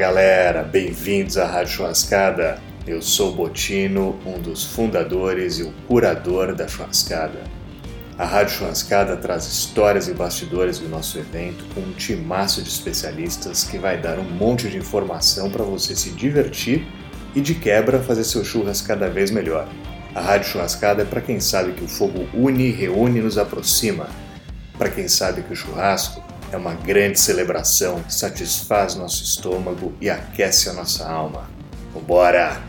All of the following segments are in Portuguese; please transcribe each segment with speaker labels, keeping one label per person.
Speaker 1: galera, bem-vindos à Rádio Churrascada. Eu sou Botino, um dos fundadores e o curador da Churrascada. A Rádio Churrascada traz histórias e bastidores do nosso evento com um timaço de especialistas que vai dar um monte de informação para você se divertir e de quebra fazer seu churras cada vez melhor. A Rádio Churrascada é para quem sabe que o fogo une, reúne e nos aproxima. Para quem sabe que o churrasco é uma grande celebração, satisfaz nosso estômago e aquece a nossa alma. Vambora!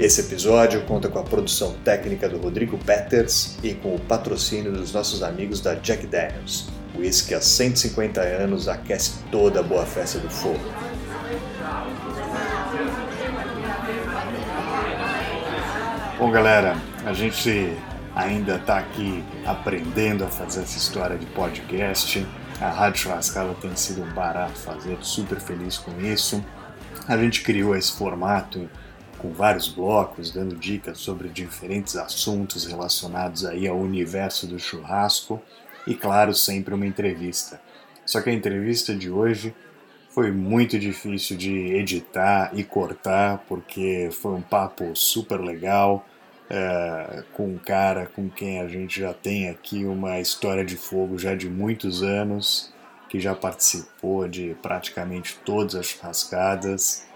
Speaker 1: Esse episódio conta com a produção técnica do Rodrigo Peters e com o patrocínio dos nossos amigos da Jack Daniels. O uísque há 150 anos aquece toda a boa festa do fogo. Bom, galera, a gente ainda está aqui aprendendo a fazer essa história de podcast. A Rádio Churrascada tem sido um barato fazer, super feliz com isso. A gente criou esse formato com vários blocos, dando dicas sobre diferentes assuntos relacionados aí ao universo do churrasco e, claro, sempre uma entrevista. Só que a entrevista de hoje foi muito difícil de editar e cortar, porque foi um papo super legal é, com um cara com quem a gente já tem aqui uma história de fogo já de muitos anos, que já participou de praticamente todas as churrascadas.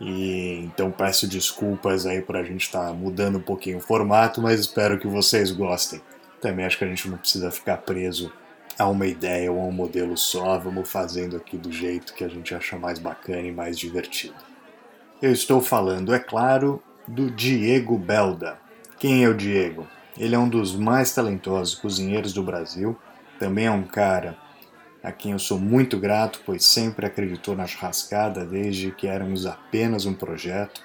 Speaker 1: E então peço desculpas aí por a gente estar tá mudando um pouquinho o formato, mas espero que vocês gostem. Também acho que a gente não precisa ficar preso a uma ideia ou a um modelo só, vamos fazendo aqui do jeito que a gente acha mais bacana e mais divertido. Eu estou falando, é claro, do Diego Belda. Quem é o Diego? Ele é um dos mais talentosos cozinheiros do Brasil, também é um cara a quem eu sou muito grato, pois sempre acreditou na churrascada desde que éramos apenas um projeto.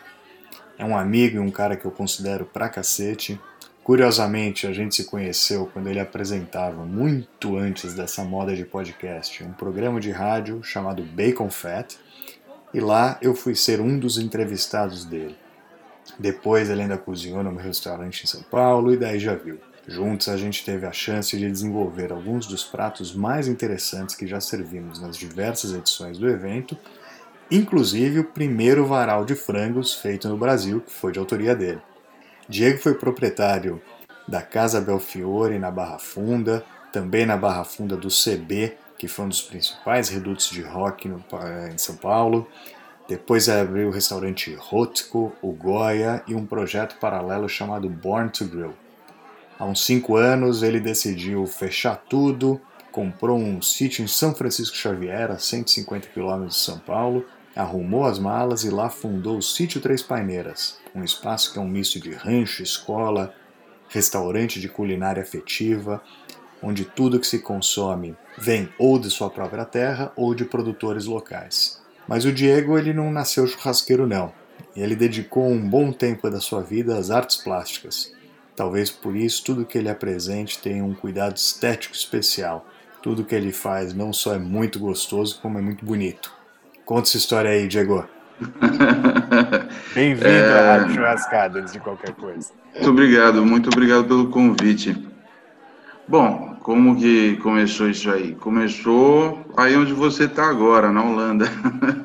Speaker 1: É um amigo e um cara que eu considero pra cacete. Curiosamente, a gente se conheceu quando ele apresentava, muito antes dessa moda de podcast, um programa de rádio chamado Bacon Fat, e lá eu fui ser um dos entrevistados dele. Depois ele ainda cozinhou no restaurante em São Paulo e daí já viu. Juntos a gente teve a chance de desenvolver alguns dos pratos mais interessantes que já servimos nas diversas edições do evento, inclusive o primeiro varal de frangos feito no Brasil, que foi de autoria dele. Diego foi proprietário da Casa Belfiore na Barra Funda, também na Barra Funda do CB, que foi um dos principais redutos de rock no, em São Paulo, depois abriu o restaurante Rotko, o Goya e um projeto paralelo chamado Born to Grill. Há uns cinco anos ele decidiu fechar tudo, comprou um sítio em São Francisco Xavier, a 150 km de São Paulo, arrumou as malas e lá fundou o Sítio Três Paineiras, um espaço que é um misto de rancho, escola, restaurante de culinária afetiva, onde tudo que se consome vem ou de sua própria terra ou de produtores locais. Mas o Diego ele não nasceu churrasqueiro não. Ele dedicou um bom tempo da sua vida às artes plásticas. Talvez por isso tudo que ele apresente tenha um cuidado estético especial. Tudo que ele faz não só é muito gostoso, como é muito bonito. Conta essa história aí, Diego. Bem-vindo é... à Churrascada, antes de qualquer coisa.
Speaker 2: Muito obrigado, muito obrigado pelo convite. Bom, como que começou isso aí? Começou aí onde você está agora, na Holanda.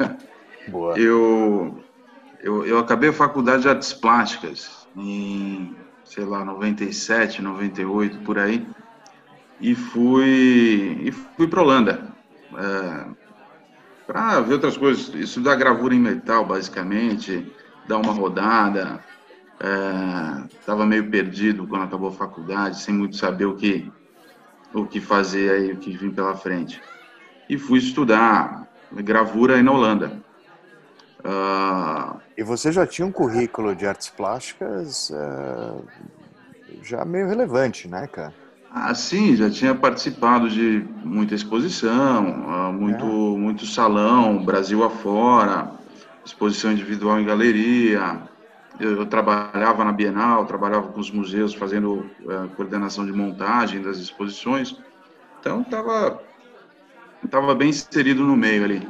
Speaker 2: Boa. Eu, eu, eu acabei a faculdade de artes plásticas em, sei lá, 97, 98, por aí, e fui, e fui para Holanda. É, para ver outras coisas, estudar gravura em metal, basicamente, dar uma rodada, estava é, meio perdido quando acabou a faculdade, sem muito saber o que o que fazer aí, o que vim pela frente. E fui estudar gravura aí na Holanda.
Speaker 1: Uh... E você já tinha um currículo de artes plásticas uh, já meio relevante, né, cara?
Speaker 2: Ah, sim, já tinha participado de muita exposição, uh, muito, é. muito salão, Brasil afora, exposição individual em galeria, eu, eu, trabalhava na Bienal, trabalhava com os museus fazendo uh, coordenação de montagem das exposições, então estava tava bem inserido no meio ali.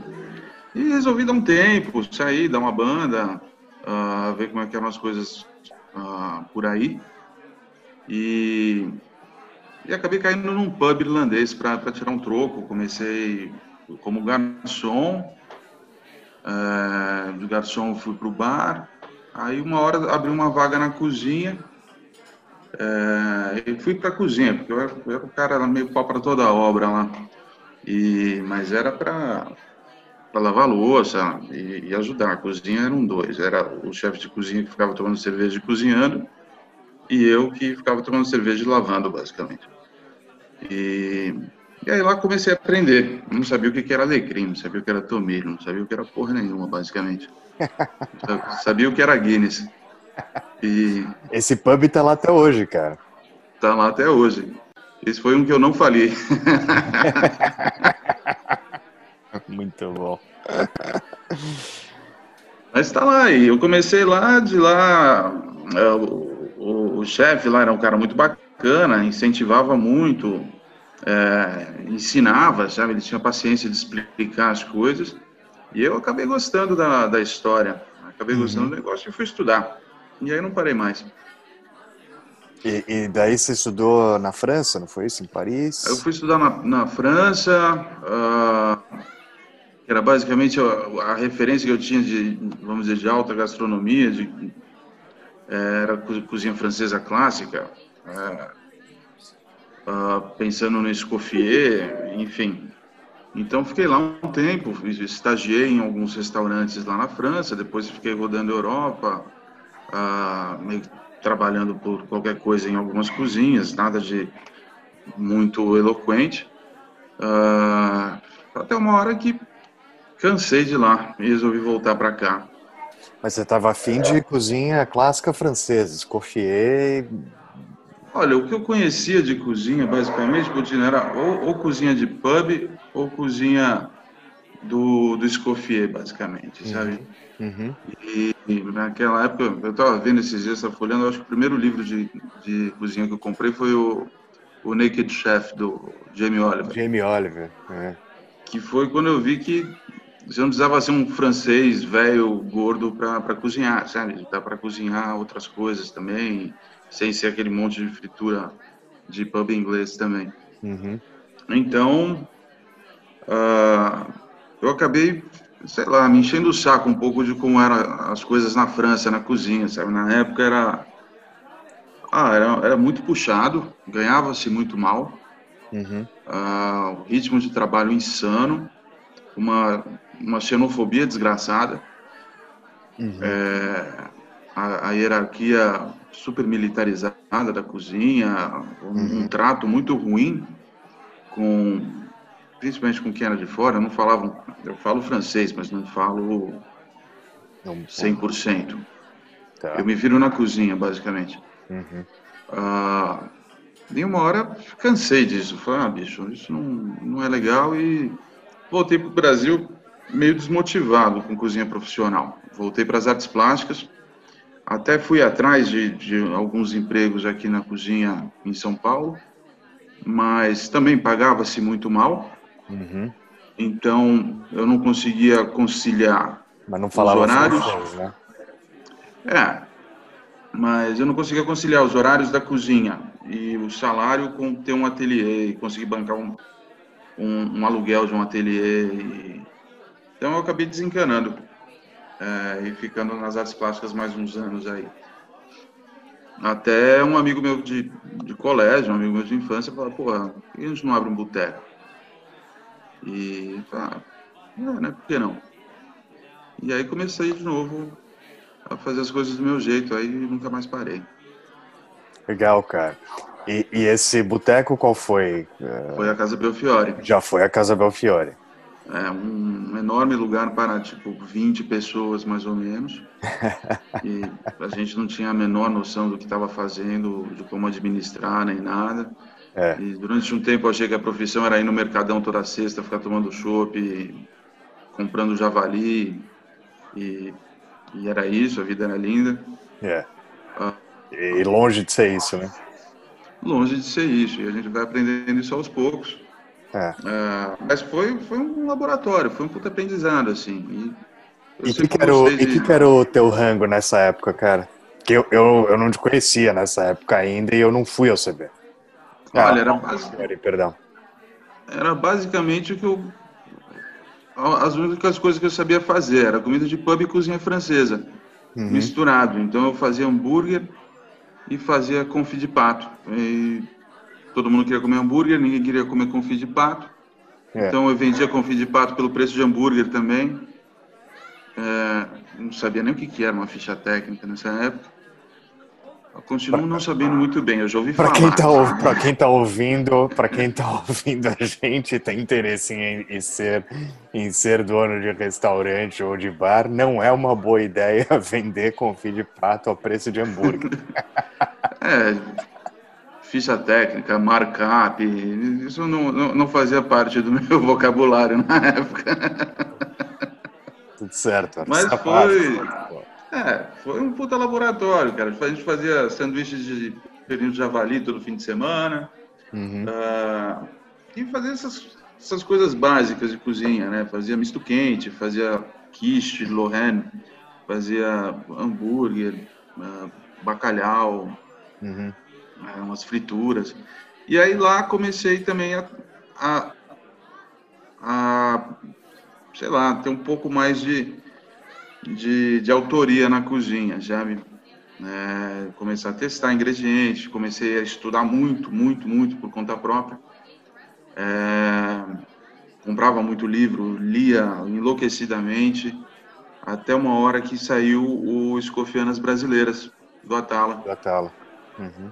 Speaker 2: E resolvi dar um tempo, sair, dar uma banda, uh, ver como é que eram as coisas uh, por aí. E, e acabei caindo num pub irlandês para tirar um troco. Comecei como garçom. É, de garçom fui para o bar. Aí uma hora abri uma vaga na cozinha. É, e fui para a cozinha, porque eu era, eu era o cara meio pau para toda a obra lá. E, mas era para lavar louça e, e, ajudar. A cozinha eram dois. Era o chefe de cozinha que ficava tomando cerveja e cozinhando e eu que ficava tomando cerveja e lavando, basicamente. E, e aí lá comecei a aprender. não sabia o que era alecrim, não sabia o que era tomilho, não sabia o que era porra nenhuma, basicamente. Sabia o que era Guinness.
Speaker 1: E... Esse pub tá lá até hoje, cara.
Speaker 2: Tá lá até hoje. Esse foi um que eu não falhei.
Speaker 1: Muito bom.
Speaker 2: Mas tá lá, e eu comecei lá, de lá, é, o, o, o chefe lá era um cara muito bacana, incentivava muito, é, ensinava, sabe? Ele tinha paciência de explicar as coisas. E eu acabei gostando da, da história, acabei uhum. gostando do negócio e fui estudar. E aí não parei mais.
Speaker 1: E, e, daí você estudou na França, não foi isso? Em Paris?
Speaker 2: Eu fui estudar na, na França, uh, era basicamente a, a, referência que eu tinha de, vamos dizer, de alta gastronomia, de, é, era cozinha francesa clássica, é, uh, pensando no Escoffier, enfim. Então fiquei lá um tempo, estagiei em alguns restaurantes lá na França, depois fiquei rodando a Europa, uh, meio trabalhando por qualquer coisa em algumas cozinhas, nada de muito eloquente. Uh, até uma hora que cansei de lá e resolvi voltar para cá.
Speaker 1: Mas você estava afim de cozinha clássica francesa, Escoffier?
Speaker 2: Olha, o que eu conhecia de cozinha, basicamente, Coutinho, era ou, ou, cozinha de pub ou cozinha do, do Escoffier, basicamente, uhum. sabe? Uhum. E, e, naquela época, eu estava vendo esses dias, estava folhando, acho que o primeiro livro de, de cozinha que eu comprei foi o, o Naked Chef, do Jamie Oliver.
Speaker 1: Jamie Oliver, é.
Speaker 2: Que foi quando eu vi que você não precisava ser um francês velho, gordo, para cozinhar, sabe? Dá para cozinhar outras coisas também, sem ser aquele monte de fritura de pub inglês também. Uhum. Então, uh, eu acabei, sei lá, me enchendo o saco um pouco de como eram as coisas na França, na cozinha, sabe? Na época era, ah, era, era muito puxado, ganhava-se muito mal, uhum. uh, o ritmo de trabalho insano, uma uma xenofobia desgraçada, uhum. é, a, a, hierarquia super militarizada da cozinha, um, uhum. um, trato muito ruim com, principalmente com quem era de fora. Não falava, eu falo francês, mas não falo 100%. Tá. Eu me viro na cozinha, basicamente. Uhum. Ah, de uma hora cansei disso. Falei, ah, bicho, isso não, não é legal e voltei para o Brasil meio desmotivado com cozinha profissional. Voltei para as artes plásticas, até fui atrás de, de, alguns empregos aqui na cozinha em São Paulo, mas também pagava-se muito mal. Uhum. Então eu não conseguia conciliar
Speaker 1: mas não falava os horários. Francês, né?
Speaker 2: É, mas eu não conseguia conciliar os horários da cozinha e o salário com ter um ateliê e conseguir bancar um, um, um aluguel de um ateliê e então eu acabei desencanando é, e ficando nas artes plásticas mais uns anos aí. Até um amigo meu de, de colégio, um amigo meu de infância, falou, porra, por que a gente não abre um boteco? E ah, é, né, por que não? E aí comecei de novo a fazer as coisas do meu jeito, aí nunca mais parei.
Speaker 1: Legal, cara. E, e esse boteco qual foi?
Speaker 2: Foi a Casa Belfiore.
Speaker 1: Já foi a Casa Belfiore
Speaker 2: é um enorme lugar para tipo 20 pessoas mais ou menos. E a gente não tinha a menor noção do que estava fazendo de como administrar nem nada. É. e durante um tempo achei que a profissão era ir no mercadão toda sexta ficar tomando chopp comprando javali e, e, era isso a vida era linda.
Speaker 1: É. Ah, e longe de ser isso né?
Speaker 2: Longe de ser isso e a gente vai aprendendo isso aos poucos é. É, mas foi, foi um laboratório, foi um puta aprendizado, assim.
Speaker 1: E, que, que, era o, de... e que, que era o teu rango nessa época, cara? Que eu, eu, eu não te conhecia nessa época ainda e eu não fui ao CB.
Speaker 2: Olha, ah, era, basic... perdão. era basicamente o que eu as únicas coisas que eu sabia fazer era comida de pub e cozinha francesa, uhum. misturado. Então eu fazia hambúrguer e fazia confit de pato. E todo mundo queria comer hambúrguer, ninguém queria comer confit de pato. É. Então eu vendia confit de pato pelo preço de hambúrguer também. É, não sabia nem o que, que era uma ficha técnica nessa época. Eu continuo não sabendo muito bem, eu já ouvi
Speaker 1: pra
Speaker 2: falar.
Speaker 1: Quem tá, para quem está ouvindo, para quem está ouvindo a gente tem interesse em, em, ser em ser dono de restaurante ou de bar, não é uma boa ideia vender confit de pato ao preço de hambúrguer.
Speaker 2: é, ficha técnica, markup, isso não, não, não fazia parte do meu vocabulário na época.
Speaker 1: Tudo certo.
Speaker 2: Mas foi... É, foi um puta laboratório, cara. A gente fazia sanduíches de pernil de javali todo fim de semana. Uhum. Uh, e fazia essas, essas coisas básicas de cozinha, né? Fazia misto quente, fazia quiche, Lorraine, fazia hambúrguer, uh, bacalhau, uhum. Uh, umas frituras. E aí lá comecei também a, a, a, sei lá, ter um pouco mais de de, de autoria na cozinha, já me, é, comecei a testar ingredientes, comecei a estudar muito, muito, muito por conta própria. É, comprava muito livro, lia enlouquecidamente, até uma hora que saiu o Escofianas Brasileiras, do Atala.
Speaker 1: Do Atala. Uhum.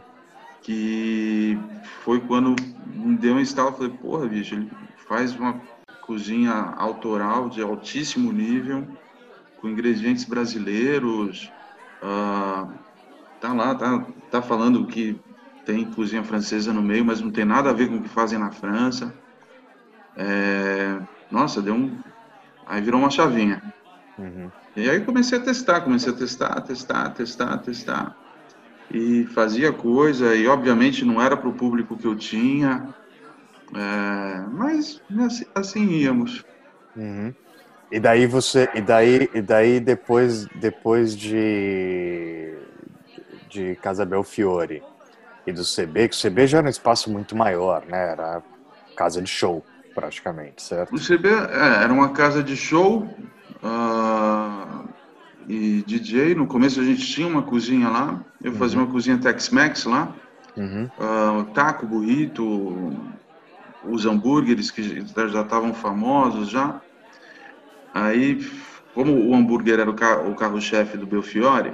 Speaker 2: Que foi quando me deu um estalo, falei, porra, bicho, ele faz uma cozinha autoral de altíssimo nível, com ingredientes brasileiros. Ah, tá lá, tá, tá falando que tem cozinha francesa no meio, mas não tem nada a ver com o que fazem na França. É, nossa, deu um. Aí virou uma chavinha. Uhum. E aí comecei a testar, comecei a testar, testar, testar, testar. E fazia coisa, e obviamente não era para o público que eu tinha, é, mas assim, assim íamos.
Speaker 1: Uhum. E daí você, e daí, e daí depois, depois de de Casa Belfiore e do CB, que o CB já era um espaço muito maior, né? Era casa de show, praticamente, certo?
Speaker 2: O CB é, era uma casa de show e DJ. No começo a gente tinha uma cozinha lá. Eu uhum. fazia uma cozinha Tex-Mex lá. Uhum. Uh, taco, burrito, os hambúrgueres que já estavam famosos já. Aí, como o hambúrguer era o carro-chefe do Belfiore,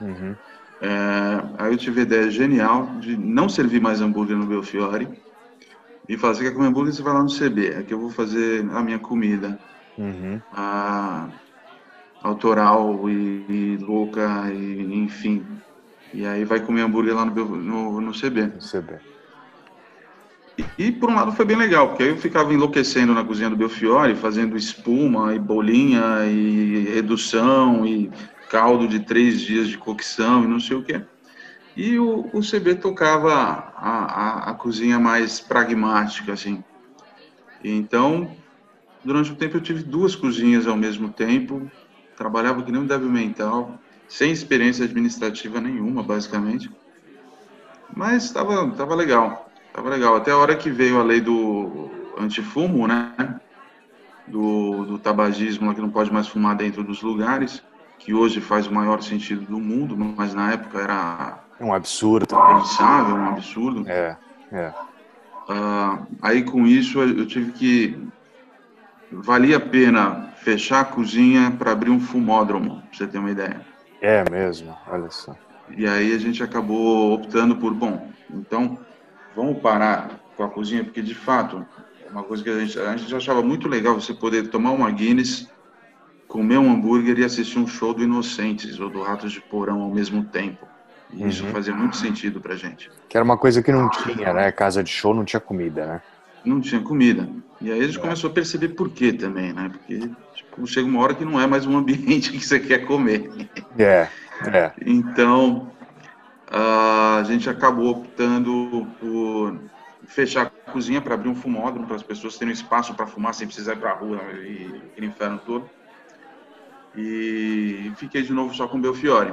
Speaker 2: uhum. é, aí eu tive a ideia genial de não servir mais hambúrguer no Belfiore e falar, você quer comer hambúrguer, você vai lá no CB, aqui eu vou fazer a minha comida. Uhum. A, autoral e, e louca, e, enfim. E aí vai comer hambúrguer lá no, no, no CB.
Speaker 1: No CB.
Speaker 2: E, por um lado foi bem legal, porque aí eu ficava enlouquecendo na cozinha do Belfiore, fazendo espuma e bolinha e redução e caldo de três dias de cocção e não sei o quê. E o, o CB tocava a, a, a, cozinha mais pragmática, assim. Então, durante o tempo eu tive duas cozinhas ao mesmo tempo, trabalhava que nem um débil mental, sem experiência administrativa nenhuma, basicamente. Mas estava tava legal. Tava legal. Até a hora que veio a lei do antifumo, né? Do, do tabagismo, que não pode mais fumar dentro dos lugares, que hoje faz o maior sentido do mundo, mas na época era.
Speaker 1: É um absurdo.
Speaker 2: Pensável, um absurdo.
Speaker 1: É, é.
Speaker 2: Uh, aí com isso eu tive que. Valia a pena fechar a cozinha para abrir um fumódromo, pra você ter uma ideia.
Speaker 1: É mesmo, olha só.
Speaker 2: E aí a gente acabou optando por, bom, então vamos parar com a cozinha, porque de fato é uma coisa que a gente, a gente achava muito legal você poder tomar uma Guinness, comer um hambúrguer e assistir um show do Inocentes ou do Ratos de Porão ao mesmo tempo. E uhum. isso fazia muito sentido pra gente.
Speaker 1: Que era uma coisa que não tinha, né? Casa de show não tinha comida, né?
Speaker 2: Não tinha comida. E aí a gente começou a perceber por quê também, né? Porque tipo, chega uma hora que não é mais um ambiente que você quer comer.
Speaker 1: É, é.
Speaker 2: Então, a gente acabou optando por fechar a cozinha para abrir um fumódromo para as pessoas terem espaço para fumar sem precisar ir para a rua e aquele inferno todo. E fiquei de novo só com o Belfiore.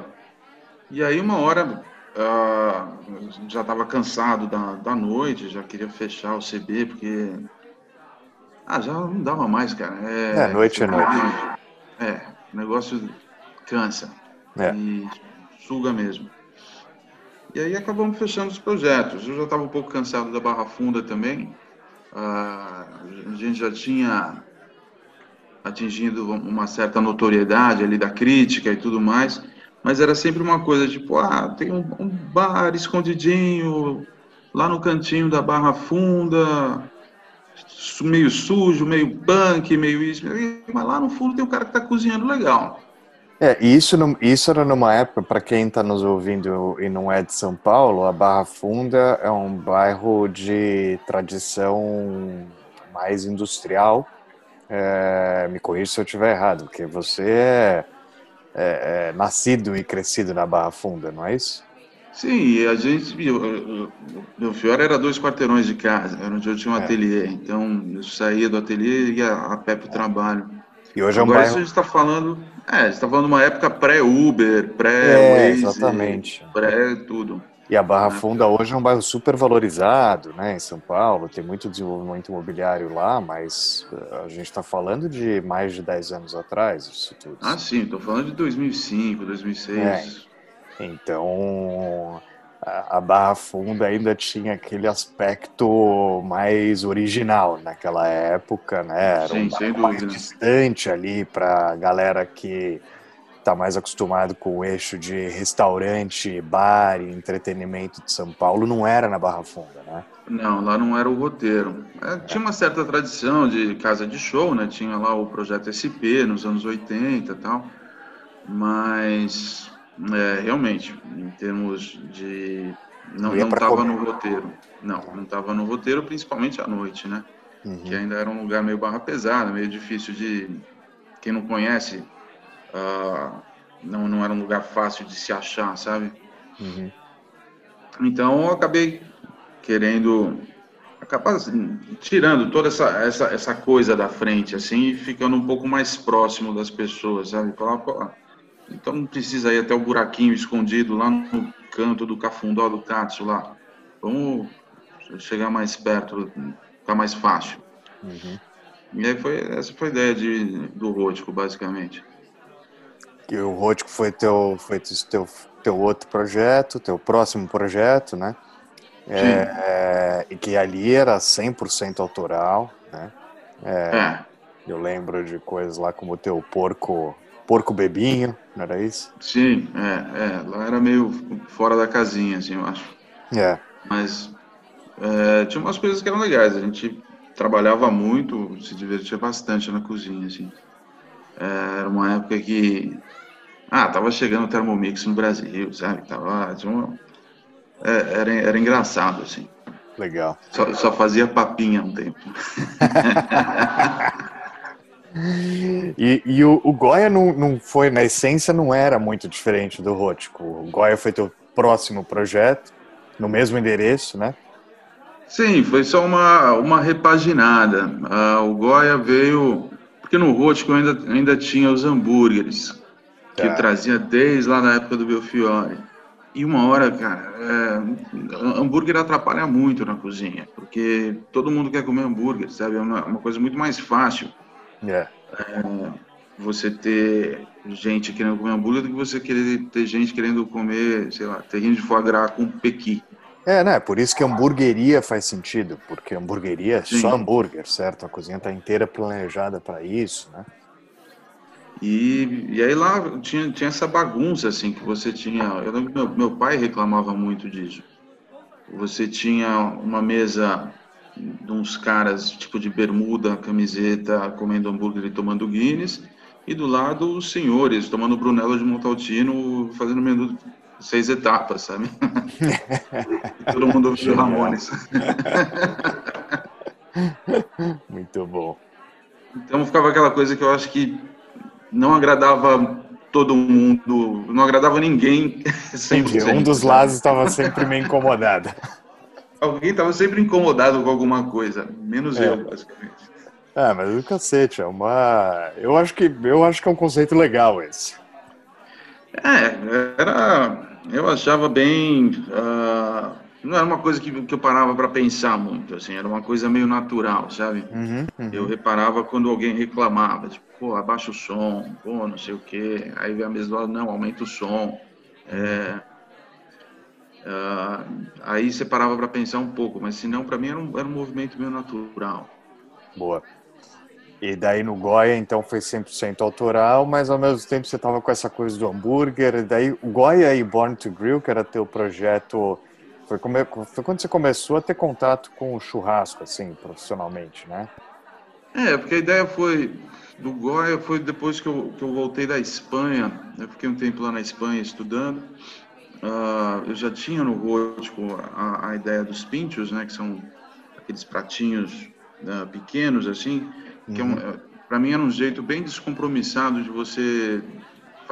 Speaker 2: E aí uma hora uh, já estava cansado da, da noite, já queria fechar o CB porque Ah, já não dava mais, cara.
Speaker 1: É, é noite é noite.
Speaker 2: É, o negócio cansa. É. E suga mesmo. E aí acabamos fechando os projetos. Eu já estava um pouco cansado da Barra Funda também. Ah, a gente já tinha atingido uma certa notoriedade ali da crítica e tudo mais, mas era sempre uma coisa tipo, ah, tem um, um bar escondidinho lá no cantinho da Barra Funda, meio sujo, meio punk, meio isso, mas lá no fundo tem um cara que está cozinhando legal.
Speaker 1: É, isso, isso era numa época, para quem está nos ouvindo e não é de São Paulo, a Barra Funda é um bairro de tradição mais industrial. É, me corrija se eu estiver errado, porque você é, é, é, nascido e crescido na Barra Funda, não é isso?
Speaker 2: Sim, a gente. Meu fior era dois quarteirões de casa, era onde eu tinha um é. ateliê. Então eu saía do ateliê e ia a pé para o trabalho.
Speaker 1: E hoje é um Agora, bairro...
Speaker 2: a gente está falando. É, a gente está falando de uma época pré-Uber, pré-Waze, é,
Speaker 1: exatamente.
Speaker 2: pré-tudo.
Speaker 1: E a Barra? Funda hoje é um bairro super valorizado, né, em São Paulo, tem muito desenvolvimento imobiliário lá, mas eh, a gente está falando de mais de 10 anos atrás, isso tudo.
Speaker 2: Ah, sim, estou falando de 2005, 2006. É,
Speaker 1: então, a Barra Funda ainda tinha aquele aspecto mais original naquela época, né? Era
Speaker 2: Sim, um mais
Speaker 1: distante ali para a galera que está mais acostumado com o eixo de restaurante, bar e entretenimento de São Paulo, não era na Barra Funda, né?
Speaker 2: Não, lá não era o roteiro. É, tinha uma certa tradição de casa de show, né? Tinha lá o projeto SP nos anos 80 e tal, mas é, realmente, em termos de. Não estava no roteiro. Não, não estava no roteiro, principalmente à noite, né? Uhum. Que ainda era um lugar meio barra pesada, meio difícil de. Quem não conhece, uh, não, não era um lugar fácil de se achar, sabe? Uhum. Então eu acabei querendo acabar assim, tirando toda essa, essa, essa coisa da frente, assim, e ficando um pouco mais próximo das pessoas, sabe? Falar, pô, então não precisa ir até o buraquinho escondido lá no canto do cafundó do Katsu lá. Vamos chegar mais perto, ficar mais fácil. Uhum. E aí foi, essa foi a ideia de, do Rótico, basicamente.
Speaker 1: E o Rótico foi teu, foi teu, teu outro projeto, teu próximo projeto, né? É, e que ali era 100% autoral, né? É, é. Eu lembro de coisas lá como o teu porco Porco Bebinho, não era isso?
Speaker 2: Sim, é, é. Lá era meio fora da casinha, assim, eu acho.
Speaker 1: É.
Speaker 2: Mas é, tinha umas coisas que eram legais. A gente trabalhava muito, se divertia bastante na cozinha, assim. É, era uma época que... Ah, tava chegando o Thermomix no Brasil, sabe? Tava, uma, é, era, era engraçado, assim.
Speaker 1: Legal.
Speaker 2: Só, só fazia papinha um tempo.
Speaker 1: E, e o, o, Goya não, não foi, na essência, não era muito diferente do Rótico. O Goya foi teu próximo projeto, no mesmo endereço, né?
Speaker 2: Sim, foi só uma, uma repaginada. Ah, o Goya veio. Porque no Rótico ainda, ainda tinha os hambúrgueres, que tá. trazia desde lá na época do Belfiore. E uma hora, cara, é, hambúrguer atrapalha muito na cozinha, porque todo mundo quer comer hambúrguer, sabe? É uma, uma coisa muito mais fácil.
Speaker 1: É.
Speaker 2: é. você ter gente querendo comer hambúrguer do que você querer ter gente querendo comer, sei lá, terrinho de foie gras com pequi.
Speaker 1: É, né? Por isso que hamburgueria faz sentido, porque hamburgueria é só hambúrguer, certo? A cozinha está inteira planejada para isso, né?
Speaker 2: E, e aí lá tinha, tinha essa bagunça, assim, que você tinha... Eu lembro que meu, meu pai reclamava muito disso. Você tinha uma mesa de uns caras tipo de bermuda, camiseta, comendo hambúrguer e tomando Guinness, e do lado os senhores tomando Brunello de Montaltino, fazendo menu seis etapas, sabe? Todo mundo ouviu Ramones.
Speaker 1: Muito bom.
Speaker 2: Então ficava aquela coisa que eu acho que não agradava todo mundo, não agradava ninguém.
Speaker 1: Entendi, um dos lados estava sempre meio incomodado.
Speaker 2: Alguém estava sempre incomodado com alguma coisa, menos é. eu, basicamente.
Speaker 1: Ah, mas o cacete, é uma. Eu acho que eu acho que é um conceito legal esse.
Speaker 2: É, era. Eu achava bem. Uh, não era uma coisa que, que eu parava para pensar muito, assim, era uma coisa meio natural, sabe?
Speaker 1: Uhum, uhum.
Speaker 2: Eu reparava quando alguém reclamava, tipo, pô, abaixa o som, pô, não sei o quê. Aí vem a mesa do lado, não, aumenta o som. É, uh, aí você parava para pensar um pouco, mas se não, para mim era um, era um movimento meio natural.
Speaker 1: Boa. E daí no Goya, então, foi 100% autoral, mas ao mesmo tempo você tava com essa coisa do hambúrguer. E daí o Goya e Born to Grill, que era teu projeto foi, come... Foi quando você começou a ter contato com o churrasco, assim, profissionalmente, né?
Speaker 2: É, porque a ideia foi do Goya foi depois que eu, que eu voltei da Espanha. Eu fiquei um tempo lá na Espanha estudando. Uh, eu já tinha no Gótico a, a, ideia dos pinchos, né, que são aqueles pratinhos uh, pequenos assim, que é um, uhum. para mim era um jeito bem descompromissado de você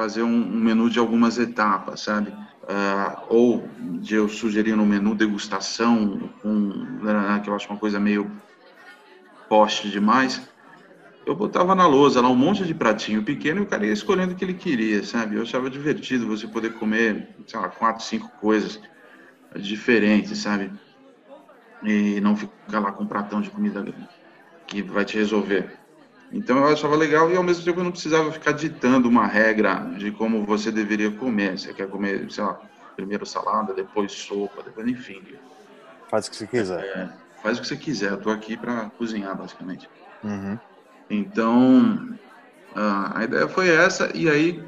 Speaker 2: fazer um, um menu de algumas etapas, sabe? uh, ou de eu sugerir no menu degustação, um, né, que eu acho uma coisa meio poste demais, eu botava na lousa lá um monte de pratinho pequeno e o cara ia escolhendo o que ele queria, sabe? Eu achava divertido você poder comer, sei lá, quatro, cinco coisas diferentes, sabe? E não ficar lá com um pratão de comida que vai te resolver. Então eu achava legal e ao mesmo tempo eu não precisava ficar ditando uma regra de como você deveria comer. Você quer comer, sei lá, primeiro salada, depois sopa, depois enfim.
Speaker 1: Faz o que você quiser.
Speaker 2: É, faz o que você quiser. Eu tô aqui para cozinhar basicamente.
Speaker 1: Uhum.
Speaker 2: Então a ideia foi essa e aí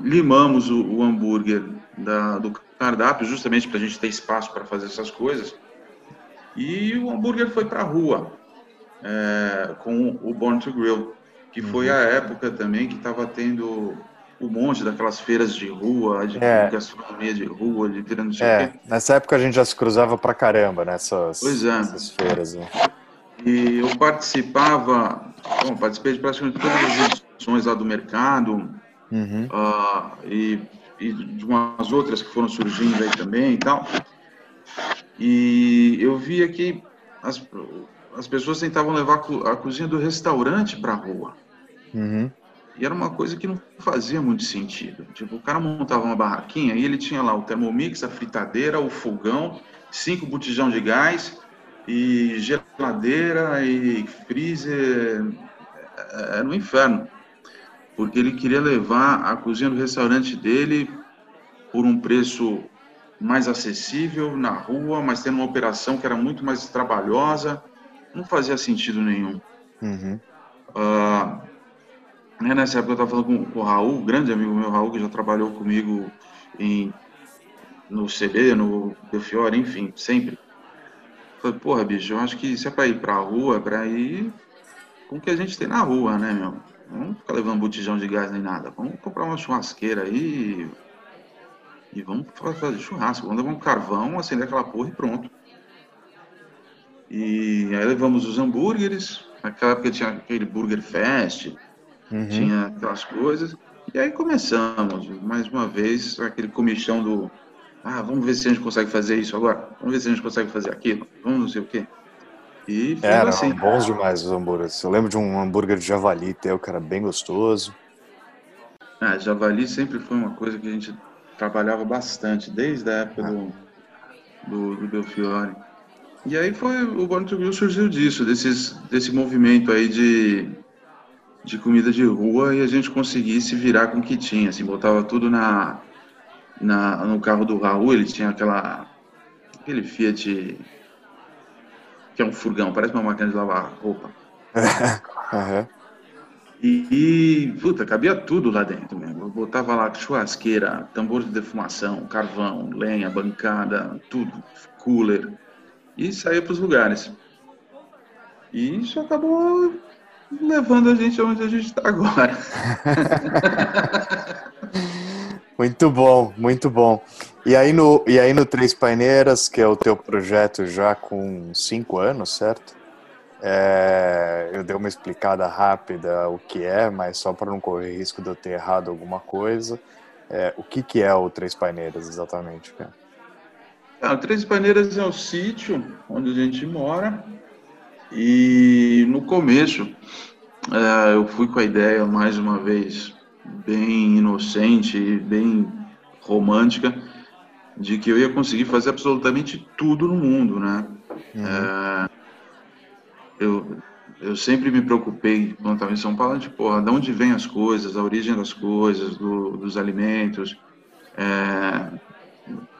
Speaker 2: limamos o, o hambúrguer da, do cardápio justamente para a gente ter espaço para fazer essas coisas. E o hambúrguer foi para a rua é, com o Born to Grill, que uhum. foi a época também que estava tendo um monte daquelas feiras de rua, de é. gastronomia de rua, de virando
Speaker 1: é, Nessa época a gente já se cruzava pra caramba nessas,
Speaker 2: pois é.
Speaker 1: nessas feiras. Né?
Speaker 2: E eu participava, bom, participei de praticamente todas as edições lá do mercado
Speaker 1: uhum. uh,
Speaker 2: e, e de umas outras que foram surgindo aí também e tal. E eu via que as, as pessoas tentavam levar a cozinha do restaurante para a rua.
Speaker 1: Uhum.
Speaker 2: E era uma coisa que não fazia muito sentido. Tipo, o cara montava uma barraquinha e ele tinha lá o Thermomix, a fritadeira, o fogão, cinco botijão de gás e geladeira e freezer. Era um inferno. Porque ele queria levar a cozinha do restaurante dele por um preço mais acessível na rua, mas tendo uma operação que era muito mais trabalhosa não fazia sentido nenhum.
Speaker 1: Uhum.
Speaker 2: Uh, nessa época eu estava falando com, com, o Raul, grande amigo meu, Raul, que já trabalhou comigo em, no CD, no Belfiore, enfim, sempre. Falei, porra, bicho, eu acho que se é para ir para a rua, é para ir com o que a gente tem na rua, né, meu? Não ficar levando botijão de gás nem nada. Vamos comprar uma churrasqueira aí e vamos fazer churrasco. Vamos levar um carvão, acender aquela porra e pronto. E aí levamos os hambúrgueres. Naquela época tinha aquele Burger Fest, uhum. tinha aquelas coisas. E aí começamos, mais uma vez, aquele comichão do. Ah, vamos ver se a gente consegue fazer isso agora. Vamos ver se a gente consegue fazer aquilo. Vamos não sei o quê. E
Speaker 1: Era assim. bons demais os hambúrgueres. Eu lembro de um hambúrguer de javali teu que era bem gostoso.
Speaker 2: Ah, javali sempre foi uma coisa que a gente trabalhava bastante, desde a época ah. do, do, do Belfiore. E aí foi o Born to Grill surgiu disso, desses, desse movimento aí de, de comida de rua e a gente conseguisse virar com o que tinha, assim, botava tudo na, na no carro do Raul, ele tinha aquela aquele Fiat que é um furgão, parece uma máquina de lavar roupa.
Speaker 1: uhum.
Speaker 2: E, e, puta, cabia tudo lá dentro mesmo. Eu botava lá churrasqueira, tambor de defumação, carvão, lenha, bancada, tudo, cooler e sair para os lugares. E isso acabou levando a gente aonde a gente está agora.
Speaker 1: muito bom, muito bom. E aí, no, e aí no Três Paineiras, que é o teu projeto já com cinco anos, certo? É, eu dei uma explicada rápida o que é, mas só para não correr risco de eu ter errado alguma coisa. É, o que, que é o Três Paineiras exatamente, cara?
Speaker 2: Ah, Três Paneiras é o sítio onde a gente mora e no começo é, eu fui com a ideia mais uma vez bem inocente, bem romântica de que eu ia conseguir fazer absolutamente tudo no mundo, né? Uhum. É, eu, eu sempre me preocupei, quando estava em São Paulo, de, porra, de onde vêm as coisas, a origem das coisas, do, dos alimentos. É,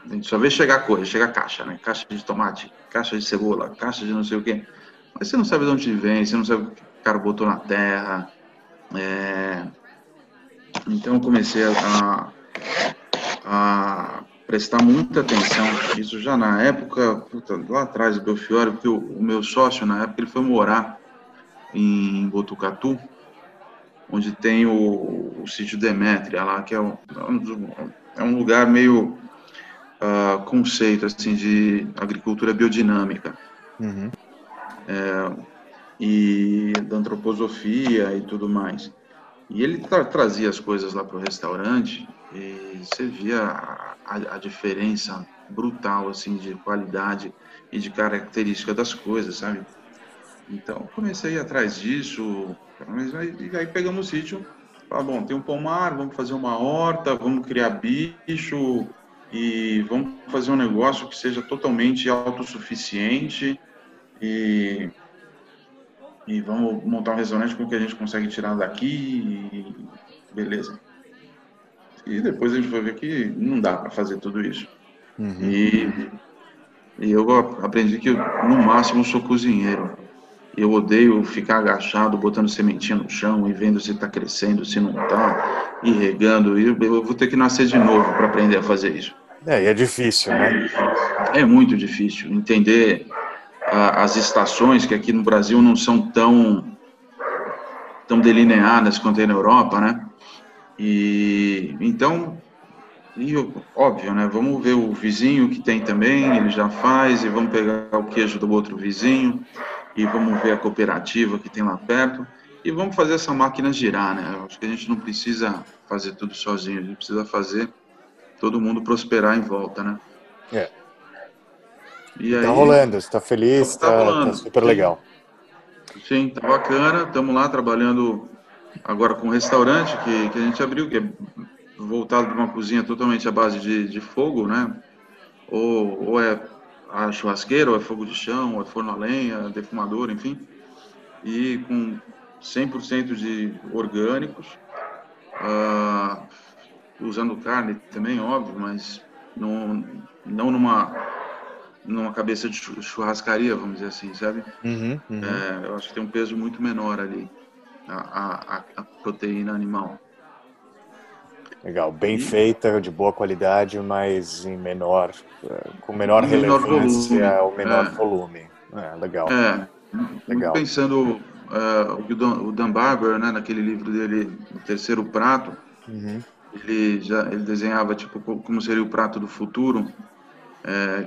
Speaker 2: a gente só vê chegar coisa, chega caixa, né? Caixa de tomate, caixa de cebola, caixa de não sei o quê. Mas você não sabe de onde vem, você não sabe o que o cara botou na terra. É... Então eu comecei a, a prestar muita atenção. Isso já na época, puta, lá atrás do Belfiore, porque o, o, meu sócio na época ele foi morar em Botucatu, onde tem o, o sítio Demétria lá, que é um, é um lugar meio uh, conceito assim de agricultura biodinâmica. Uhum. É, e da antroposofia e tudo mais. E ele tra trazia as coisas lá para o restaurante e você via a, a, diferença brutal assim de qualidade e de característica das coisas, sabe? Então comecei atrás disso, mas e aí pegamos o sítio, ah, bom, tem um pomar, vamos fazer uma horta, vamos criar bicho e vamos fazer um negócio que seja totalmente autossuficiente e e vamos montar um restaurante com o que a gente consegue tirar daqui e beleza. E depois a gente foi ver que não dá para fazer tudo isso. Uhum. E, e eu aprendi que no máximo sou cozinheiro. Eu odeio ficar agachado, botando sementinha no chão e vendo se está crescendo, se não está, e regando. E eu vou ter que nascer de novo para aprender a fazer isso.
Speaker 1: É, e é difícil, né?
Speaker 2: É muito difícil entender as estações, que aqui no Brasil não são tão, tão delineadas quanto é na Europa, né? E então, e, óbvio, né? Vamos ver o vizinho que tem também, ele já faz, e vamos pegar o queijo do outro vizinho, e vamos ver a cooperativa que tem lá perto, e vamos fazer essa máquina girar, né? acho que a gente não precisa fazer tudo sozinho, a gente precisa fazer todo mundo prosperar em volta, né?
Speaker 1: É. E tá aí, rolando, você tá feliz, tá, tá, tá super legal.
Speaker 2: Sim, tá bacana, estamos lá trabalhando agora com um restaurante que, que a gente abriu, que é voltado para uma cozinha totalmente à base de, de fogo, né? Ou, ou é a churrasqueira, ou é fogo de chão, ou é forno a lenha, defumador, enfim. E com 100% de orgânicos, uh, usando carne também, óbvio, mas não, não numa numa cabeça de churrascaria, vamos dizer assim, sabe? Uhum, uhum. É, eu acho que tem um peso muito menor ali, a, a, a proteína animal.
Speaker 1: Legal, bem e... feita, de boa qualidade, mas em menor, é, com menor relevância, menor ou menor é. volume. É, legal.
Speaker 2: É, legal. Pensando uh, o, Dan, o Dan Barber, né, naquele livro dele, O Terceiro Prato, uhum. Ele já ele desenhava tipo como seria o prato do futuro, é,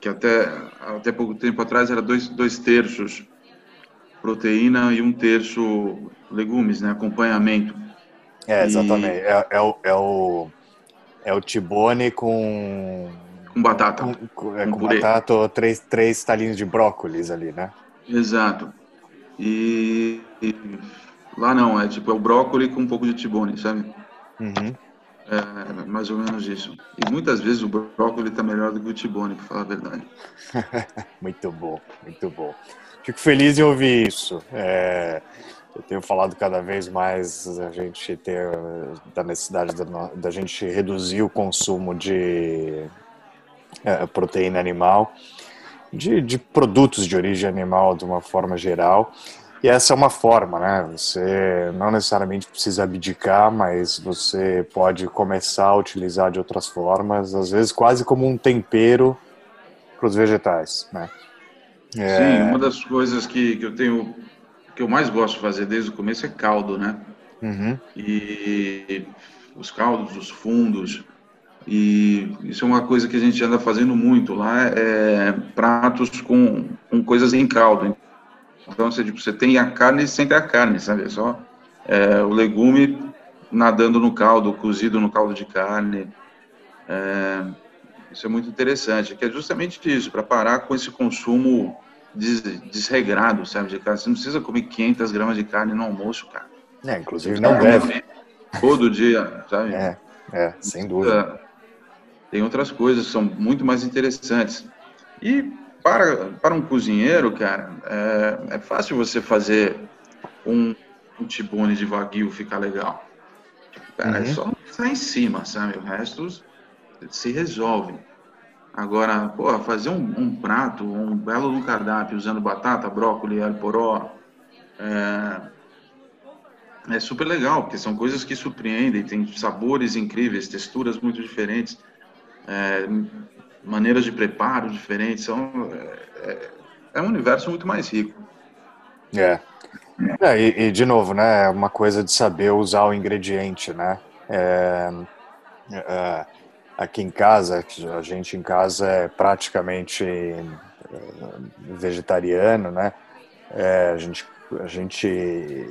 Speaker 2: que até, até pouco tempo atrás era dois, dois terços proteína e um terço legumes, né? Acompanhamento.
Speaker 1: É, exatamente. E... É, é, o, é, o, é o tibone com...
Speaker 2: Com batata.
Speaker 1: Com, com, é, com, com batata ou três, três talinhos de brócolis ali, né?
Speaker 2: Exato. E, e, lá não, é tipo é o brócolis com um pouco de tibone, sabe? Uhum. É, mais ou menos isso. E muitas vezes o brócolis está melhor do que o tibone, para falar a verdade.
Speaker 1: muito bom, muito bom. Fico feliz em ouvir isso. É, eu tenho falado cada vez mais a gente ter da necessidade da, da gente reduzir o consumo de é, proteína animal, de, de produtos de origem animal de uma forma geral. E essa é uma forma, né? Você não necessariamente precisa abdicar, mas você pode começar a utilizar de outras formas, às vezes quase como um tempero para os vegetais, né?
Speaker 2: É... Sim, uma das coisas que, que eu tenho, que eu mais gosto de fazer desde o começo é caldo, né? Uhum. E os caldos, os fundos, e isso é uma coisa que a gente anda fazendo muito lá, é pratos com, com coisas em caldo. Então, você, tipo, você tem a carne sem ter a carne, sabe? É só é, o legume nadando no caldo, cozido no caldo de carne. É, isso é muito interessante, que é justamente isso, para parar com esse consumo des, desregrado, sabe, de carne. Você não precisa comer 500 gramas de carne no almoço, cara.
Speaker 1: É, inclusive não deve.
Speaker 2: Todo dia, sabe?
Speaker 1: É, é sem dúvida.
Speaker 2: tem outras coisas que são muito mais interessantes. E para, para um cozinheiro, cara, é, é fácil você fazer um, um tibone de wagyu ficar legal. Tipo, cara, é uhum. é só estar em cima, sabe? O resto se resolve. Agora, pô, fazer um, um, prato, um belo no cardápio usando batata, brócolis, alho poró, é, é super legal, porque são coisas que surpreendem, tem sabores incríveis, texturas muito diferentes, é, maneiras de preparo diferentes, são, é, é, é um universo muito mais rico.
Speaker 1: É. é e, e, de novo, né, é uma coisa de saber usar o ingrediente, né? É, é, aqui em casa, a gente em casa é praticamente é, vegetariano, né? É, a, gente, a gente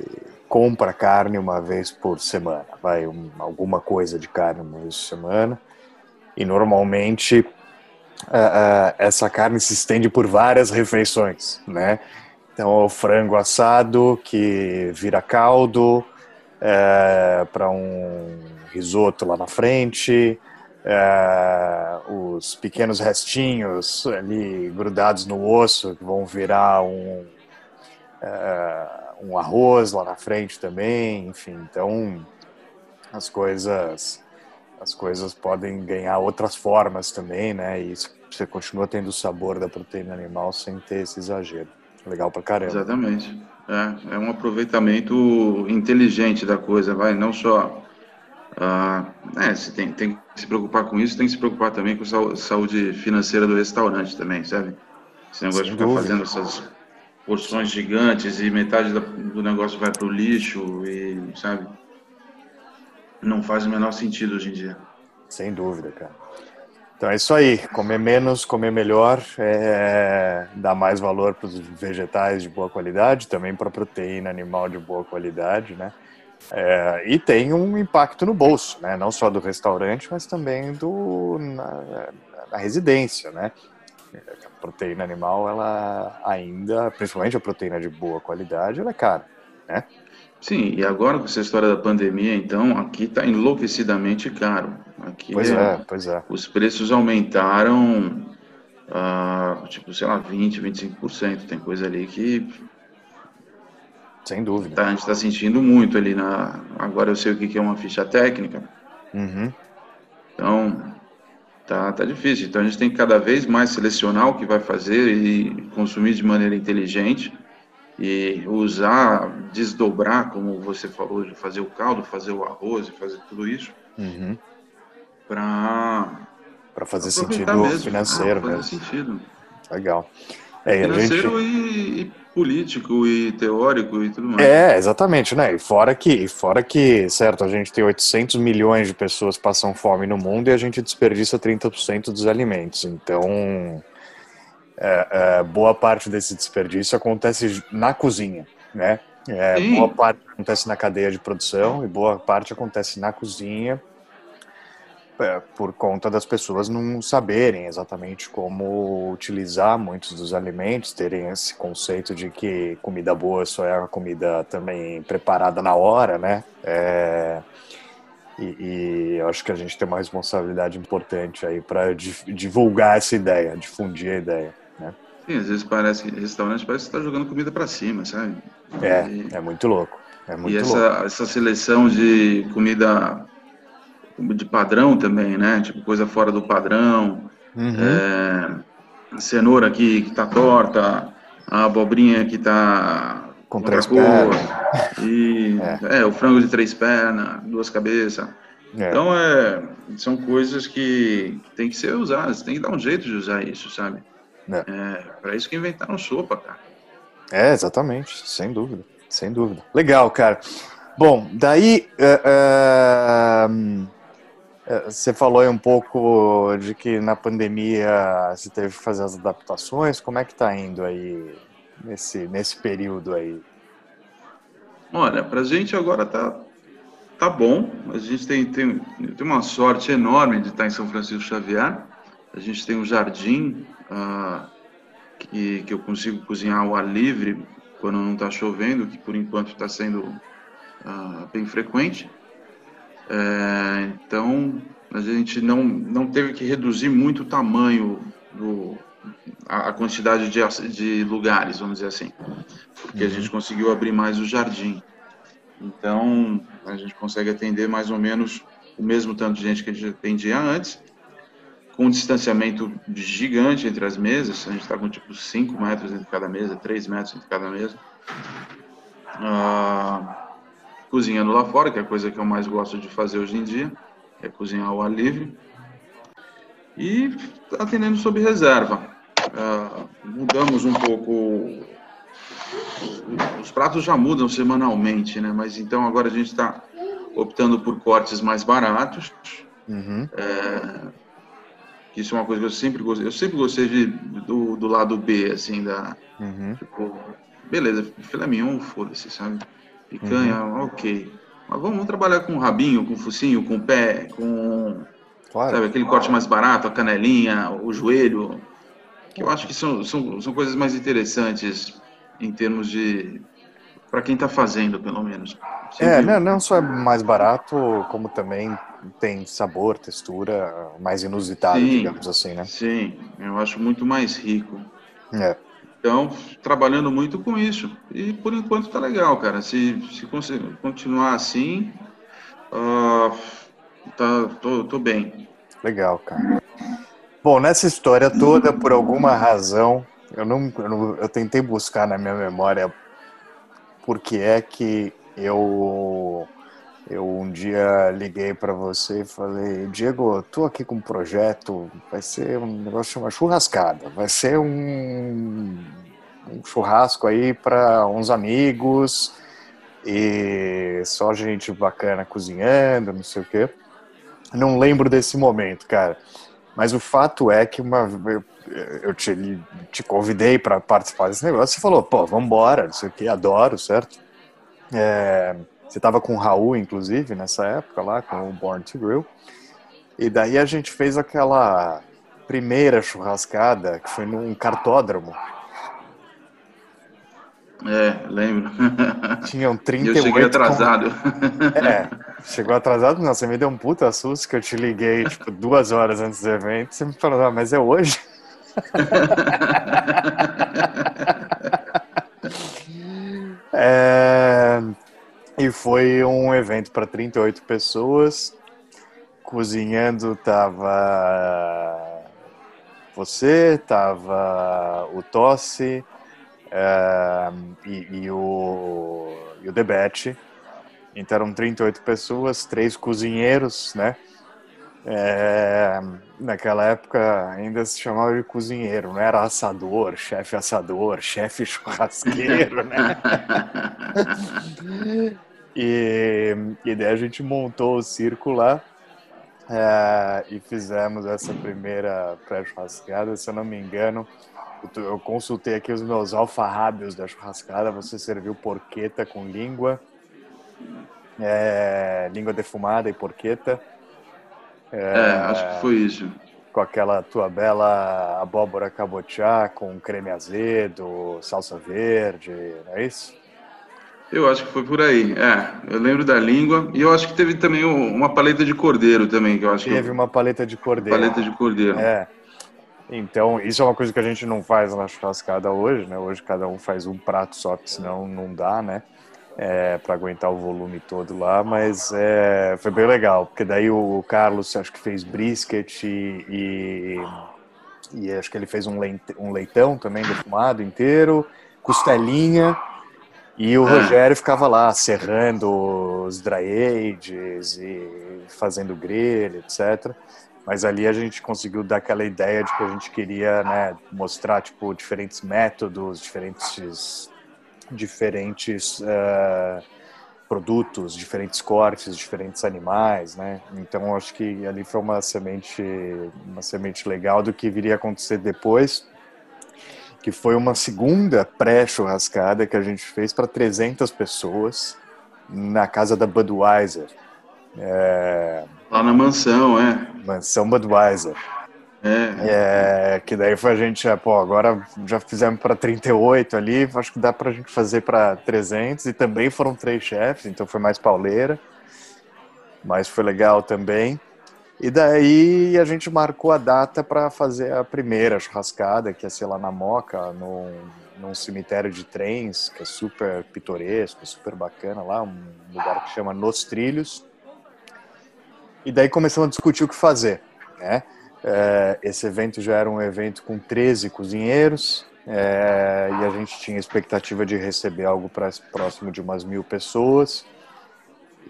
Speaker 1: compra carne uma vez por semana, vai um, alguma coisa de carne uma vez por semana, e normalmente uh, essa carne se estende por várias refeições, né? Então, o frango assado que vira caldo é, para um risoto lá na frente, é, os pequenos restinhos ali grudados no osso que vão virar um, é, um arroz lá na frente também, enfim, então as coisas as coisas podem ganhar outras formas também, né? E você continua tendo o sabor da proteína animal sem ter esse exagero. Legal pra caramba.
Speaker 2: Exatamente. É, é um aproveitamento inteligente da coisa, vai, não só ah, é, você tem, tem que se preocupar com isso, tem que se preocupar também com a saúde financeira do restaurante também, sabe? Esse negócio de ficar dúvida. fazendo essas porções gigantes e metade do negócio vai para o lixo e, sabe? Não faz o menor sentido hoje em dia.
Speaker 1: Sem dúvida, cara. Então é isso aí, comer menos, comer melhor, é, dar mais valor para os vegetais de boa qualidade, também para proteína animal de boa qualidade, né? É, e tem um impacto no bolso, né? Não só do restaurante, mas também do na, na residência, né? A proteína animal, ela ainda, principalmente a proteína de boa qualidade, ela é cara, né?
Speaker 2: Sim, e agora com essa história da pandemia, então, aqui está enlouquecidamente caro. Aqui
Speaker 1: pois é, pois é.
Speaker 2: Os preços aumentaram, uh, tipo, sei lá, 20, 25%. Tem coisa ali que
Speaker 1: sem dúvida.
Speaker 2: Tá, a gente está sentindo muito ali na. Agora eu sei o que é uma ficha técnica.
Speaker 1: Uhum.
Speaker 2: Então, tá, tá difícil. Então a gente tem que cada vez mais selecionar o que vai fazer e consumir de maneira inteligente e usar, desdobrar, como você falou, de fazer o caldo, fazer o arroz e fazer tudo isso
Speaker 1: uhum.
Speaker 2: para
Speaker 1: para fazer sentido mesmo. financeiro ah,
Speaker 2: fazer mesmo. sentido.
Speaker 1: Legal.
Speaker 2: É, financeiro gente... e, e, político e teórico e tudo mais.
Speaker 1: É, exatamente, né? E fora que, fora que, certo, a gente tem 800 milhões de pessoas passam fome no mundo e a gente desperdiça 30% dos alimentos. Então, é, é, boa parte desse desperdício acontece na cozinha, né? É, boa parte acontece na cadeia de produção e boa parte acontece na cozinha é, por conta das pessoas não saberem exatamente como utilizar muitos dos alimentos, terem esse conceito de que comida boa só é uma comida também preparada na hora, né? É, e, e eu acho que a gente tem uma responsabilidade importante aí para divulgar essa ideia, difundir a ideia?
Speaker 2: Sim, às vezes parece restaurante parece que está jogando comida para cima, sabe?
Speaker 1: É, e, é muito louco. É muito
Speaker 2: e essa,
Speaker 1: louco.
Speaker 2: essa seleção de comida de padrão também, né? Tipo, coisa fora do padrão.
Speaker 1: Uhum.
Speaker 2: É, cenoura que, que tá torta, a abobrinha que tá
Speaker 1: com três pernas.
Speaker 2: E, é. é. o frango de três pernas, duas cabeças. É. Então, é, são coisas que, que tem que ser usadas, tem que dar um jeito de usar isso, sabe? É. é para isso que inventaram sopa, cara.
Speaker 1: É, exatamente, sem dúvida, sem dúvida. Legal, cara. Bom, daí. Uh, uh, você falou aí um pouco de que na pandemia você teve que fazer as adaptações. Como é que está indo aí nesse, nesse período aí?
Speaker 2: Olha, para a gente agora tá, tá bom. A gente tem, tem, tem uma sorte enorme de estar em São Francisco Xavier. A gente tem um jardim ah, que, que eu consigo cozinhar ao ar livre quando não está chovendo, que por enquanto está sendo ah, bem frequente. É, então, a gente não, não teve que reduzir muito o tamanho do a, quantidade de, de lugares, vamos dizer assim, porque a uhum. gente conseguiu abrir mais o jardim. Então, a gente consegue atender mais ou menos o mesmo tanto de gente que a gente atendia antes, com um distanciamento gigante entre as mesas, a gente está com tipo 5 metros entre cada mesa, 3 metros entre cada mesa. Ah, cozinhando lá fora, que é a coisa que eu mais gosto de fazer hoje em dia, é cozinhar ao ar livre. E atendendo sob reserva. Ah, mudamos um pouco. Os pratos já mudam semanalmente, né? Mas então agora a gente está optando por cortes mais baratos. Uhum. É, isso é uma coisa que eu sempre gostei. Eu sempre gostei de, do, do lado B, assim, da. Uhum. Tipo, beleza, filé mignon, foda-se, sabe? Picanha, uhum. ok. Mas vamos, trabalhar com rabinho, com focinho, com pé, com. Claro. Sabe, aquele corte mais barato, a canelinha, o joelho. Que eu acho que são, são, são coisas mais interessantes em termos de. para quem está fazendo, pelo menos.
Speaker 1: Sempre... É, não, não só é mais barato, como também tem sabor, textura mais inusitado, sim, digamos assim, né?
Speaker 2: Sim, eu acho muito mais rico.
Speaker 1: É.
Speaker 2: Então, trabalhando muito com isso. E por enquanto tá legal, cara. Se, se continuar assim, uh, tá, tô, tô bem.
Speaker 1: Legal, cara. Bom, nessa história toda, por alguma razão, eu não, eu, não, eu tentei buscar na minha memória por que é que eu eu um dia liguei para você e falei, Diego, tô aqui com um projeto, vai ser um negócio chamado churrascada, vai ser um, um churrasco aí para uns amigos e só gente bacana cozinhando, não sei o quê. Não lembro desse momento, cara. Mas o fato é que uma eu te, te convidei para participar desse negócio, você falou, pô, vamos embora, não sei o quê, adoro, certo? É, você estava com o Raul, inclusive, nessa época lá, com o Born to Grill. E daí a gente fez aquela primeira churrascada, que foi num cartódromo.
Speaker 2: É, lembro.
Speaker 1: Tinham 38...
Speaker 2: Eu cheguei atrasado.
Speaker 1: Com... É, chegou atrasado? Não, você me deu um puta susto que eu te liguei, tipo, duas horas antes do evento. Você me falou, ah, mas é hoje? é... E foi um evento para 38 pessoas. Cozinhando tava você, tava o Tossi é, e, e, o, e o Debete. Então eram 38 pessoas, três cozinheiros, né? É, naquela época ainda se chamava de cozinheiro, não era assador, chefe assador, chefe churrasqueiro, né? E, e daí a gente montou o circo lá é, e fizemos essa primeira pré-churrascada. Se eu não me engano, eu consultei aqui os meus alfarrábios da churrascada. Você serviu porqueta com língua, é, língua defumada e porqueta.
Speaker 2: É, é, acho que foi isso.
Speaker 1: Com aquela tua bela abóbora cabotiá com creme azedo, salsa verde, não é isso?
Speaker 2: Eu acho que foi por aí. É, eu lembro da língua e eu acho que teve também uma paleta de cordeiro também, que eu acho
Speaker 1: Teve
Speaker 2: que...
Speaker 1: uma paleta de cordeiro.
Speaker 2: Paleta de cordeiro.
Speaker 1: É. Então, isso é uma coisa que a gente não faz na churrascada hoje, né? Hoje cada um faz um prato só, que senão não dá, né? É, para aguentar o volume todo lá, mas é, foi bem legal, porque daí o Carlos acho que fez brisket e, e, e acho que ele fez um leitão também defumado inteiro, costelinha, e o Rogério ficava lá serrando os dry ages e fazendo grelha, etc. Mas ali a gente conseguiu dar aquela ideia de que a gente queria né, mostrar tipo diferentes métodos, diferentes diferentes uh, produtos, diferentes cortes, diferentes animais, né? Então acho que ali foi uma semente uma semente legal do que viria a acontecer depois que foi uma segunda pré-churrascada que a gente fez para 300 pessoas na casa da Budweiser.
Speaker 2: É... Lá na mansão, é.
Speaker 1: Mansão Budweiser. É. é. que daí foi a gente, é, pô, agora já fizemos para 38 ali, acho que dá para a gente fazer para 300 e também foram três chefes, então foi mais pauleira, mas foi legal também. E daí a gente marcou a data para fazer a primeira churrascada, que ia ser lá na Moca, num, num cemitério de trens, que é super pitoresco, super bacana lá, um lugar que chama Nos Trilhos. E daí começamos a discutir o que fazer, né? É, esse evento já era um evento com 13 cozinheiros é, e a gente tinha expectativa de receber algo próximo de umas mil pessoas.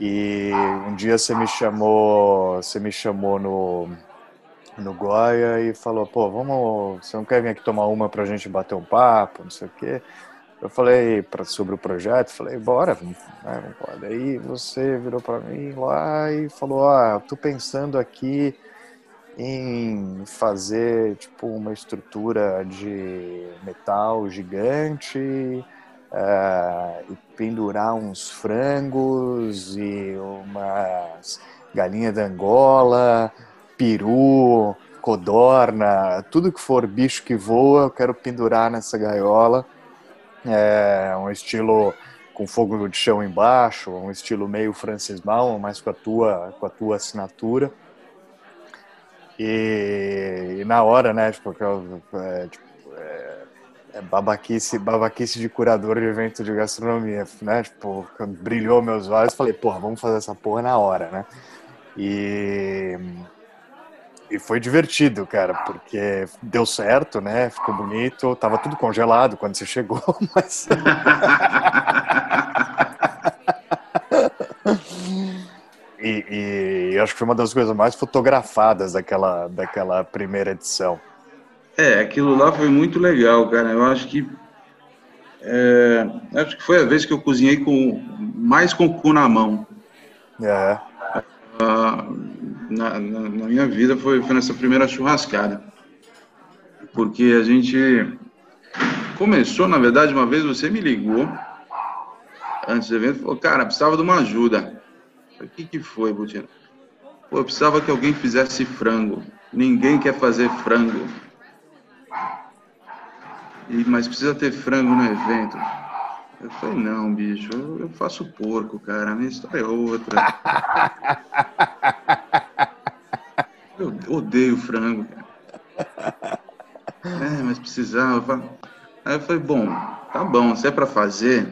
Speaker 1: E um dia você me chamou, você me chamou no no Goya e falou, pô, vamos, você não quer vir aqui tomar uma pra gente bater um papo, não sei o quê. Eu falei pra, sobre o projeto, falei, bora, vamos, né, Daí você virou para mim lá e falou, ah, tô pensando aqui em fazer tipo uma estrutura de metal gigante uh, e pendurar uns frangos e umas galinhas da Angola, peru, codorna, tudo que for bicho que voa, eu quero pendurar nessa gaiola. É um estilo com fogo de chão embaixo, um estilo meio Francis Malman, mas com a tua, com a tua assinatura. E, e na hora, né, tipo, é, tipo é babaquice, babaquice de curador de evento de gastronomia, né? Tipo, brilhou meus olhos, falei, porra, vamos fazer essa porra na hora, né? E, e foi divertido, cara, porque deu certo, né? Ficou bonito, tava tudo congelado quando você chegou, mas. e, e acho que foi uma das coisas mais fotografadas daquela, daquela primeira edição.
Speaker 2: É, aquilo lá foi muito legal, cara. Eu acho que é, acho que foi a vez que eu cozinhei com mais com o cu na mão. É. Ah, na, na, na, minha vida foi, foi nessa primeira churrascada. Porque a gente começou, na verdade, uma vez você me ligou antes do evento e falou, cara, precisava de uma ajuda. O que, que foi, Butina? Pô, eu precisava que alguém fizesse frango. Ninguém quer fazer frango. E, mas precisa ter frango no evento. Eu falei, não, bicho, eu, eu faço porco, cara. A minha história é outra. eu odeio frango, cara. É, mas precisava. Aí eu falei, bom, tá bom, se é para fazer,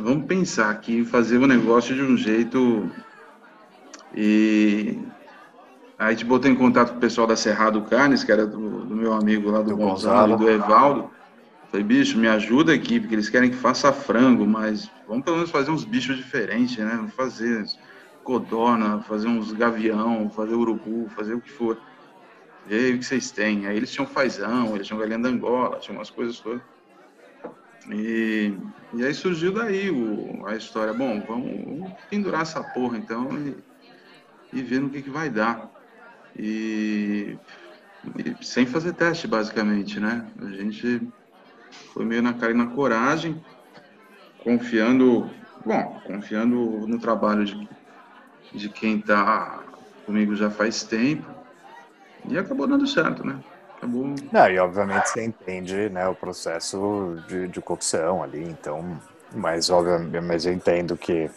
Speaker 2: vamos pensar aqui, fazer o negócio de um jeito. E aí te botei em contato com o pessoal da Cerrado Carnes, que era do, do meu amigo lá do, do Gonzalo e do Evaldo. Falei, bicho, me ajuda aqui, porque eles querem que faça frango, mas vamos pelo menos fazer uns bichos diferentes, né? Vamos fazer codorna, fazer uns gavião, fazer urubu, fazer o que for. E aí, o que vocês têm? Aí eles tinham fazão, eles tinham galinha da Angola, tinham umas coisas todas. E, e aí surgiu daí o, a história. Bom, vamos, vamos pendurar essa porra então e, e ver no que, que vai dar. E, e sem fazer teste, basicamente, né? A gente foi meio na cara e na coragem, confiando, bom, confiando no trabalho de, de quem está comigo já faz tempo. E acabou dando certo, né? Acabou.
Speaker 1: Não, e obviamente você entende né, o processo de, de cocção ali, então. Mas, obviamente, mas eu entendo que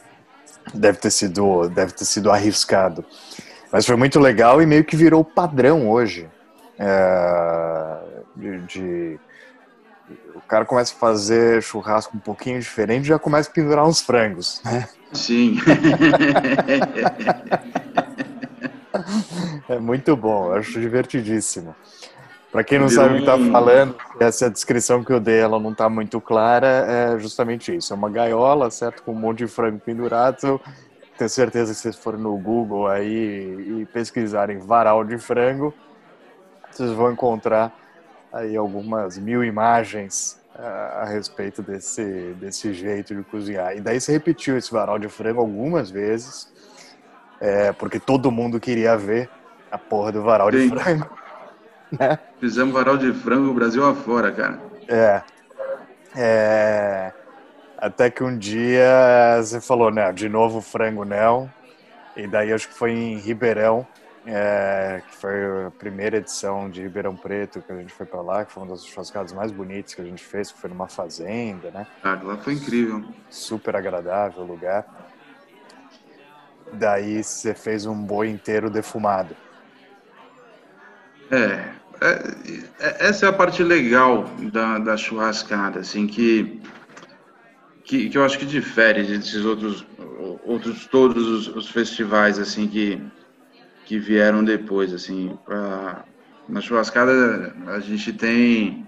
Speaker 1: deve ter sido, deve ter sido arriscado. Mas foi muito legal e meio que virou padrão hoje. É, de, de o cara começa a fazer churrasco um pouquinho diferente, já começa a pendurar uns frangos, né?
Speaker 2: Sim.
Speaker 1: é muito bom, acho divertidíssimo. Para quem não sabe o que está falando, essa descrição que eu dei, ela não está muito clara, é justamente isso. É uma gaiola, certo? Com um monte de frango pendurado. Tenho certeza que se vocês forem no Google aí e pesquisarem varal de frango, vocês vão encontrar aí algumas mil imagens a, ah, a respeito desse, desse jeito de cozinhar. E daí você repetiu esse varal de frango algumas vezes, é, porque todo mundo queria ver a porra do varal Sim. de frango.
Speaker 2: Né? Fizemos varal de frango o Brasil afora, cara.
Speaker 1: É. é. Até que um dia você falou, né, de novo frango não. E daí acho que foi em Ribeirão, é, que foi a primeira edição de Ribeirão Preto que a gente foi para lá, que foi uma das churrascadas mais bonitas que a gente fez, que foi numa fazenda, né?
Speaker 2: Ah, lá foi incrível.
Speaker 1: Super agradável o lugar. Daí você fez um boi inteiro defumado.
Speaker 2: É, é, é, essa é a parte legal da, da churrascada, assim, que, que, que eu acho que difere desses outros, outros todos os, os festivais, assim, que, que vieram depois, assim, pra, na churrascada a gente tem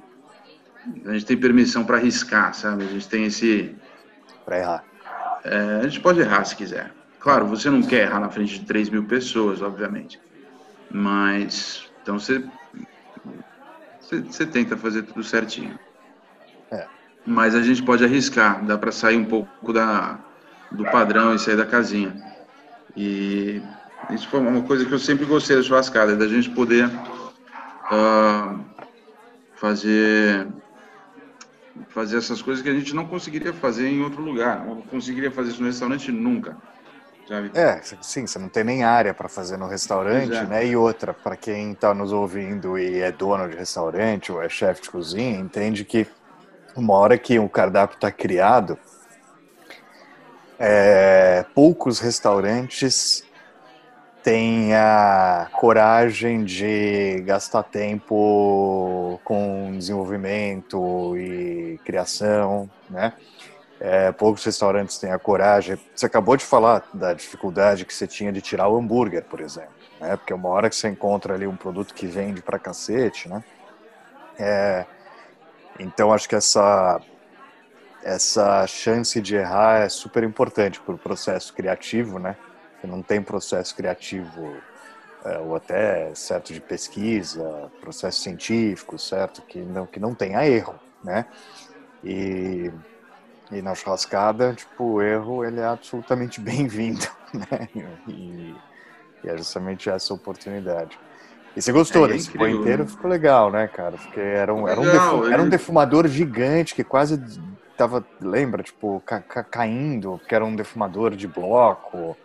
Speaker 2: a gente tem permissão para arriscar, sabe? A gente tem esse
Speaker 1: para errar.
Speaker 2: É, a gente pode errar se quiser. Claro, você não quer errar na frente de 3 mil pessoas, obviamente. Mas, então você, você, você tenta fazer tudo certinho. É. Mas a gente pode arriscar, dá para sair um pouco da, do padrão e sair da casinha. E isso foi uma coisa que eu sempre gostei da churrascada, da gente poder uh, fazer fazer essas coisas que a gente não conseguiria fazer em outro lugar. Não conseguiria fazer isso no restaurante nunca.
Speaker 1: Sabe? É, sim, você não tem nem área para fazer no restaurante, é. né? E outra, para quem está nos ouvindo e é dono de restaurante ou é chefe de cozinha, entende que uma hora que o cardápio está criado, é, poucos restaurantes têm a coragem de gastar tempo com desenvolvimento e criação, né? É, poucos restaurantes têm a coragem. Você acabou de falar da dificuldade que você tinha de tirar o hambúrguer, por exemplo, né? Porque uma hora que você encontra ali um produto que vende pra cacete, né? É, então acho que essa essa chance de errar é super importante para o processo criativo, né? Que não tem processo criativo é, ou até certo de pesquisa, processo científico, certo que não que não tenha erro, né? E e na churrascada, tipo, o erro ele é absolutamente bem-vindo, né? E, e, é justamente essa oportunidade. E você gostou é, desse é inteiro? Ficou legal, né, cara? Porque era um, era um, defu era um defumador gigante que quase tava, lembra, tipo, ca ca caindo, porque era um defumador de bloco.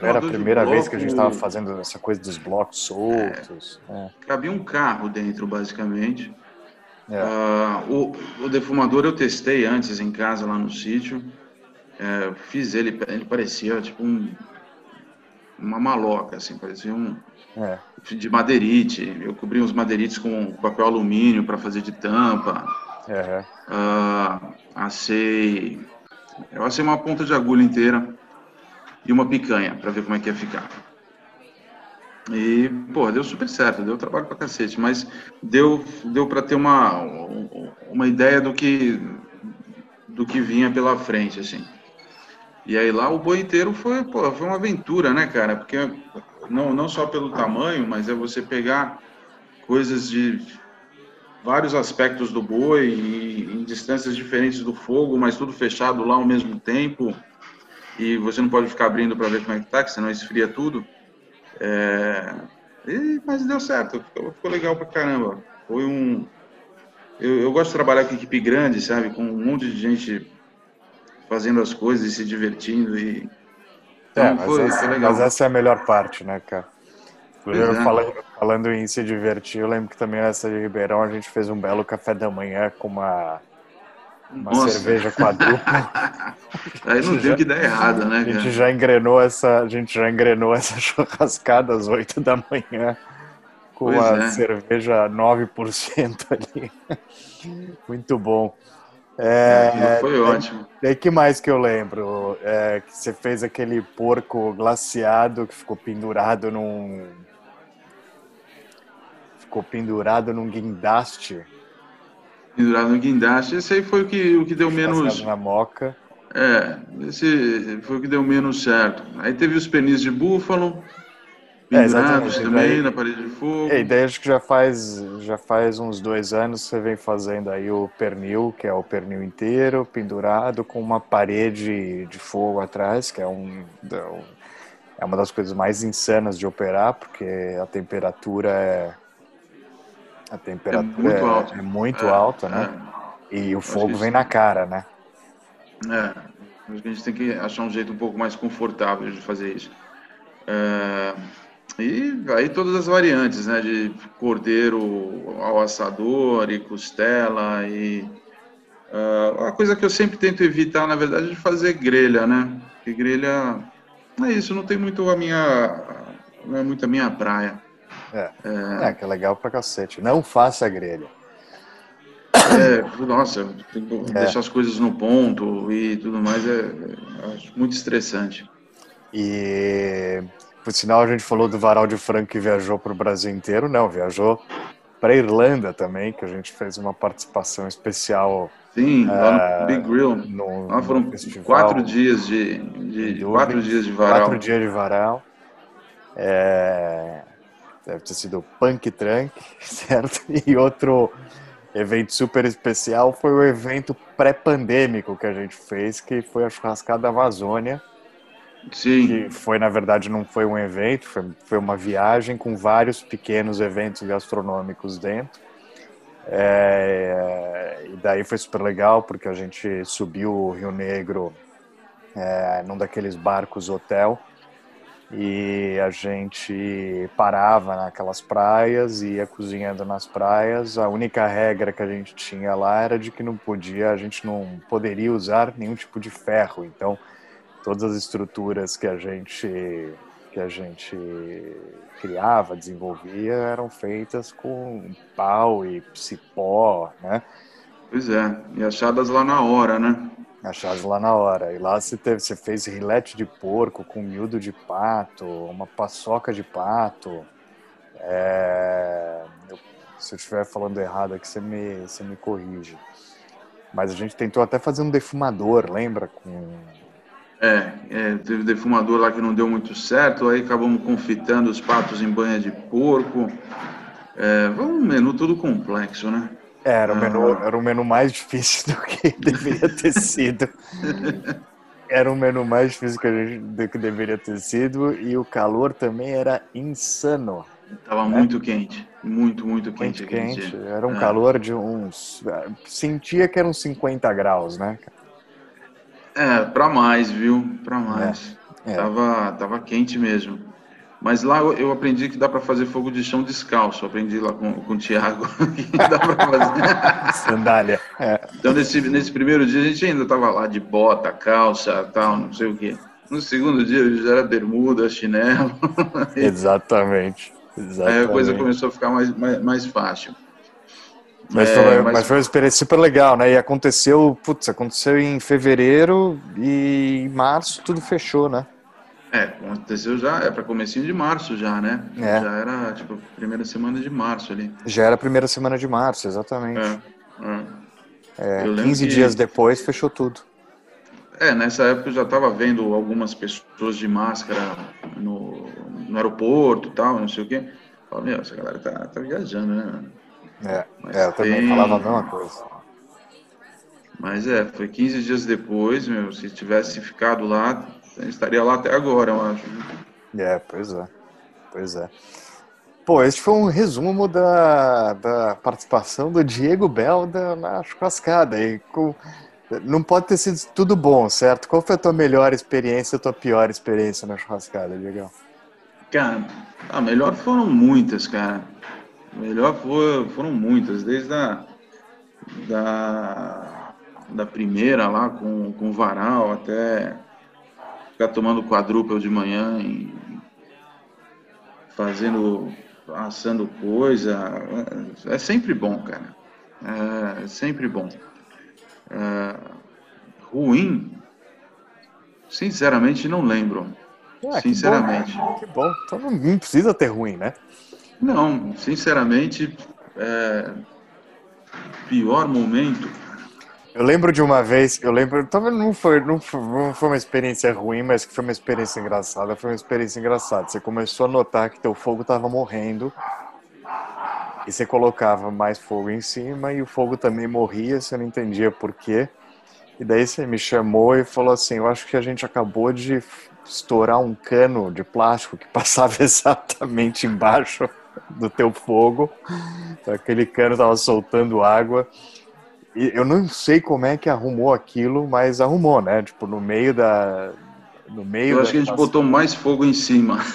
Speaker 1: Era a primeira vez que a gente estava fazendo essa coisa dos blocos soltos.
Speaker 2: É. É. Cabia um carro dentro, basicamente. É. Uh, o, o, defumador eu testei antes em casa lá no sítio. É, fiz ele, ele parecia tipo um, uma maloca, assim, parecia um é. de madeirite. Eu cobri uns madeirites com papel alumínio para fazer de tampa. Uh, assei, eu assei uma ponta de agulha inteira e uma picanha para ver como é que ia ficar. E, pô, deu super certo, deu trabalho pra cacete, mas deu, deu para ter uma, uma ideia do que, do que vinha pela frente, assim. E aí lá o boi inteiro foi, pô, foi uma aventura, né, cara? Porque não, não só pelo tamanho, mas é você pegar coisas de vários aspectos do boi e, em distâncias diferentes do fogo, mas tudo fechado lá ao mesmo tempo. E você não pode ficar abrindo para ver como é que tá, que senão esfria tudo. É, e, mas deu certo, ficou, ficou, legal pra caramba. Foi um. Eu, eu, gosto de trabalhar com equipe grande, sabe? Com um monte de gente fazendo as coisas e se divertindo. E...
Speaker 1: Então, é, mas, foi, essa, foi mas essa é a melhor parte, né, cara? É. Falando, falando em se divertir, eu lembro que também nessa de Ribeirão a gente fez um belo café da manhã com uma uma Nossa. cerveja quadrupla.
Speaker 2: Aí não o que dar errado, né?
Speaker 1: A gente já engrenou essa, a gente já engrenou essa churrascada às 8 da manhã com pois a é. cerveja 9% ali. Muito bom.
Speaker 2: É, é, foi ótimo.
Speaker 1: E que mais que eu lembro? É, que você fez aquele porco glaciado que ficou pendurado num. Ficou pendurado num guindaste
Speaker 2: pendurado no guindaste. Esse aí foi o que, o que deu menos.
Speaker 1: na moca.
Speaker 2: É, esse foi o que deu menos certo. Aí teve os penis de búfalo, pendurados é, também daí, na parede de fogo.
Speaker 1: É, e daí acho que já faz, já faz uns dois anos você vem fazendo aí o pernil, que é o pernil inteiro, pendurado com uma parede de fogo atrás, que é um. É uma das coisas mais insanas de operar, porque a temperatura é a temperatura é muito, é, alta. É muito é, alta, né? É. E o fogo vem na cara, né?
Speaker 2: É, acho que a gente tem que achar um jeito um pouco mais confortável de fazer isso. É, e aí todas as variantes, né? De cordeiro ao assador e costela e... Uh, uma coisa que eu sempre tento evitar, na verdade, é de fazer grelha, né? Porque grelha... É isso, não tem muito a minha... Não é muito a minha praia.
Speaker 1: É. é. é, que é legal pra cacete. Não faça grelha.
Speaker 2: É, nossa, tem que é. deixar as coisas no ponto e tudo mais é, é muito estressante.
Speaker 1: E por sinal a gente falou do Varal de Franco que viajou para o Brasil inteiro, não, viajou para Irlanda também, que a gente fez uma participação especial.
Speaker 2: Sim, lá no uh, Big Grill. No, lá foram quatro dias de, de quatro dias de varal.
Speaker 1: Quatro dias de varal. É, deve ter sido Punk Trunk, certo? E outro evento super especial foi o evento pré-pandêmico que a gente fez, que foi a churrascada Amazônia.
Speaker 2: Sim.
Speaker 1: Que foi, na verdade, não foi um evento, foi, foi uma viagem com vários pequenos eventos gastronômicos dentro. É, e daí foi super legal, porque a gente subiu o Rio Negro é, num daqueles barcos hotel e a gente parava naquelas praias ia cozinhando nas praias. A única regra que a gente tinha lá era de que não podia, a gente não poderia usar nenhum tipo de ferro. Então, todas as estruturas que a gente que a gente criava, desenvolvia, eram feitas com pau e cipó, né?
Speaker 2: Pois é, e achadas lá na hora, né?
Speaker 1: Achadas lá na hora. E lá você, teve, você fez rilete de porco com miúdo de pato, uma paçoca de pato. É... Eu, se eu estiver falando errado aqui, você me, você me corrige. Mas a gente tentou até fazer um defumador, lembra? Com...
Speaker 2: É, é, teve defumador lá que não deu muito certo, aí acabamos confitando os patos em banha de porco. É, um menu todo complexo, né?
Speaker 1: É, era, o menu, era o menu mais difícil do que deveria ter sido. Era o menu mais difícil que a gente, do que deveria ter sido e o calor também era insano.
Speaker 2: Tava né? muito quente, muito, muito quente.
Speaker 1: Muito quente, era um é. calor de uns... Sentia que eram 50 graus, né?
Speaker 2: É, para mais, viu? Para mais. É. É. Tava, tava quente mesmo. Mas lá eu aprendi que dá para fazer fogo de chão descalço. aprendi lá com, com o Thiago que dá para fazer.
Speaker 1: Sandália.
Speaker 2: É. Então, nesse, nesse primeiro dia, a gente ainda estava lá de bota, calça, tal, não sei o quê. No segundo dia, já era bermuda, chinelo.
Speaker 1: Exatamente. Exatamente.
Speaker 2: Aí a coisa começou a ficar mais, mais, mais fácil.
Speaker 1: Mas, é, foi, mas... mas, foi uma experiência super legal, né? E aconteceu, putz, aconteceu em fevereiro e em março tudo fechou, né?
Speaker 2: É, aconteceu já, é para comecinho de março já, né? É. Já era, tipo, primeira semana de março ali.
Speaker 1: Já era a primeira semana de março, exatamente. É, é. é 15 que... dias depois fechou tudo.
Speaker 2: É, nessa época eu já estava vendo algumas pessoas de máscara no, no aeroporto e tal, não sei o quê. Falei, meu, essa galera tá, tá viajando, né?
Speaker 1: É, é eu também falava a mesma coisa.
Speaker 2: Mas é, foi 15 dias depois, meu, se tivesse ficado lá, estaria lá até agora, eu acho.
Speaker 1: É, pois é. Pois é. Pô, este foi um resumo da, da participação do Diego Belda na churrascada. E com, não pode ter sido tudo bom, certo? Qual foi a tua melhor experiência, a tua pior experiência na churrascada, Diego?
Speaker 2: Cara, a melhor foram muitas, cara. Melhor foram muitas, desde a da, da primeira lá com, com o varal até ficar tomando quadrúpel de manhã e fazendo, assando coisa. É sempre bom, cara. É sempre bom. É, ruim, sinceramente, não lembro. Ah, sinceramente.
Speaker 1: Que bom, que bom. Então não precisa ter ruim, né?
Speaker 2: Não, sinceramente, é... pior momento.
Speaker 1: Eu lembro de uma vez, eu lembro, talvez não foi, não foi, não foi uma experiência ruim, mas que foi uma experiência engraçada. Foi uma experiência engraçada. Você começou a notar que teu fogo estava morrendo e você colocava mais fogo em cima e o fogo também morria. Você não entendia por quê. E daí você me chamou e falou assim: Eu acho que a gente acabou de estourar um cano de plástico que passava exatamente embaixo do teu fogo. Aquele cano estava soltando água. E eu não sei como é que arrumou aquilo, mas arrumou, né? Tipo, no meio da. No meio
Speaker 2: eu acho que a gente botou mais fogo em cima.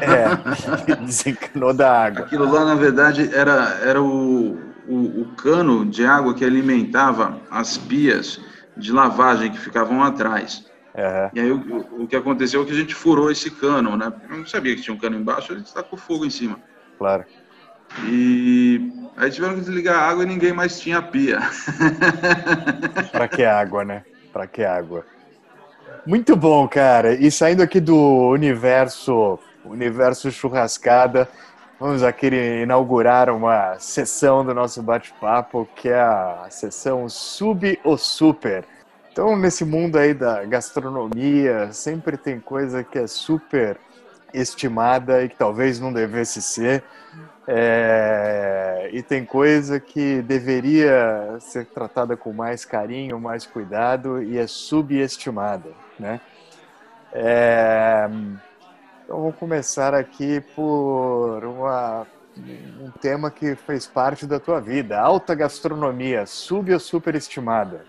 Speaker 1: É, desencanou da água.
Speaker 2: Aquilo lá, na verdade, era, era o, o, o cano de água que alimentava as pias de lavagem que ficavam atrás. Uhum. E aí o, o, que aconteceu é que a gente furou esse cano, né? Eu não sabia que tinha um cano embaixo, a gente tacou fogo em cima.
Speaker 1: Claro.
Speaker 2: E aí tiveram que desligar a água e ninguém mais tinha pia.
Speaker 1: Para que água, né? Para que água? Muito bom, cara. E saindo aqui do universo, universo churrascada, vamos aqui inaugurar uma sessão do nosso bate-papo, que é a sessão Sub ou Super. Então, nesse mundo aí da gastronomia, sempre tem coisa que é super estimada e que talvez não devesse ser. É, e tem coisa que deveria ser tratada com mais carinho, mais cuidado e é subestimada, né? É, então vamos começar aqui por uma, um tema que fez parte da tua vida, alta gastronomia, sub ou superestimada?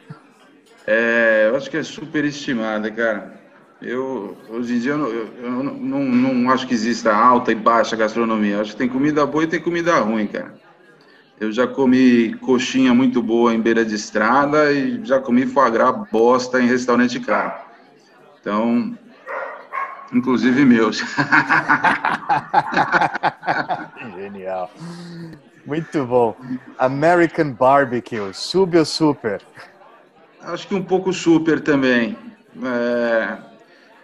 Speaker 2: É, eu acho que é superestimada, cara. Eu, hoje em dia, eu, eu, eu não, não, não, acho que exista alta e baixa gastronomia. Eu acho que tem comida boa e tem comida ruim, cara. Eu já comi coxinha muito boa em beira de estrada e já comi foie gras bosta em restaurante caro. Então, inclusive meus.
Speaker 1: Genial. Muito bom. American Barbecue, sub ou super?
Speaker 2: Acho que um pouco super também. É,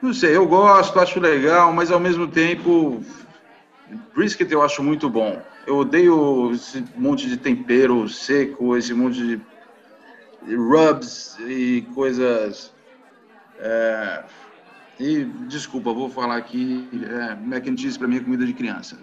Speaker 2: não sei, eu gosto, acho legal, mas ao mesmo tempo, brisket eu acho muito bom. Eu odeio esse monte de tempero seco, esse monte de rubs e coisas. É, e desculpa, vou falar aqui, é, mac and cheese para mim é comida de criança.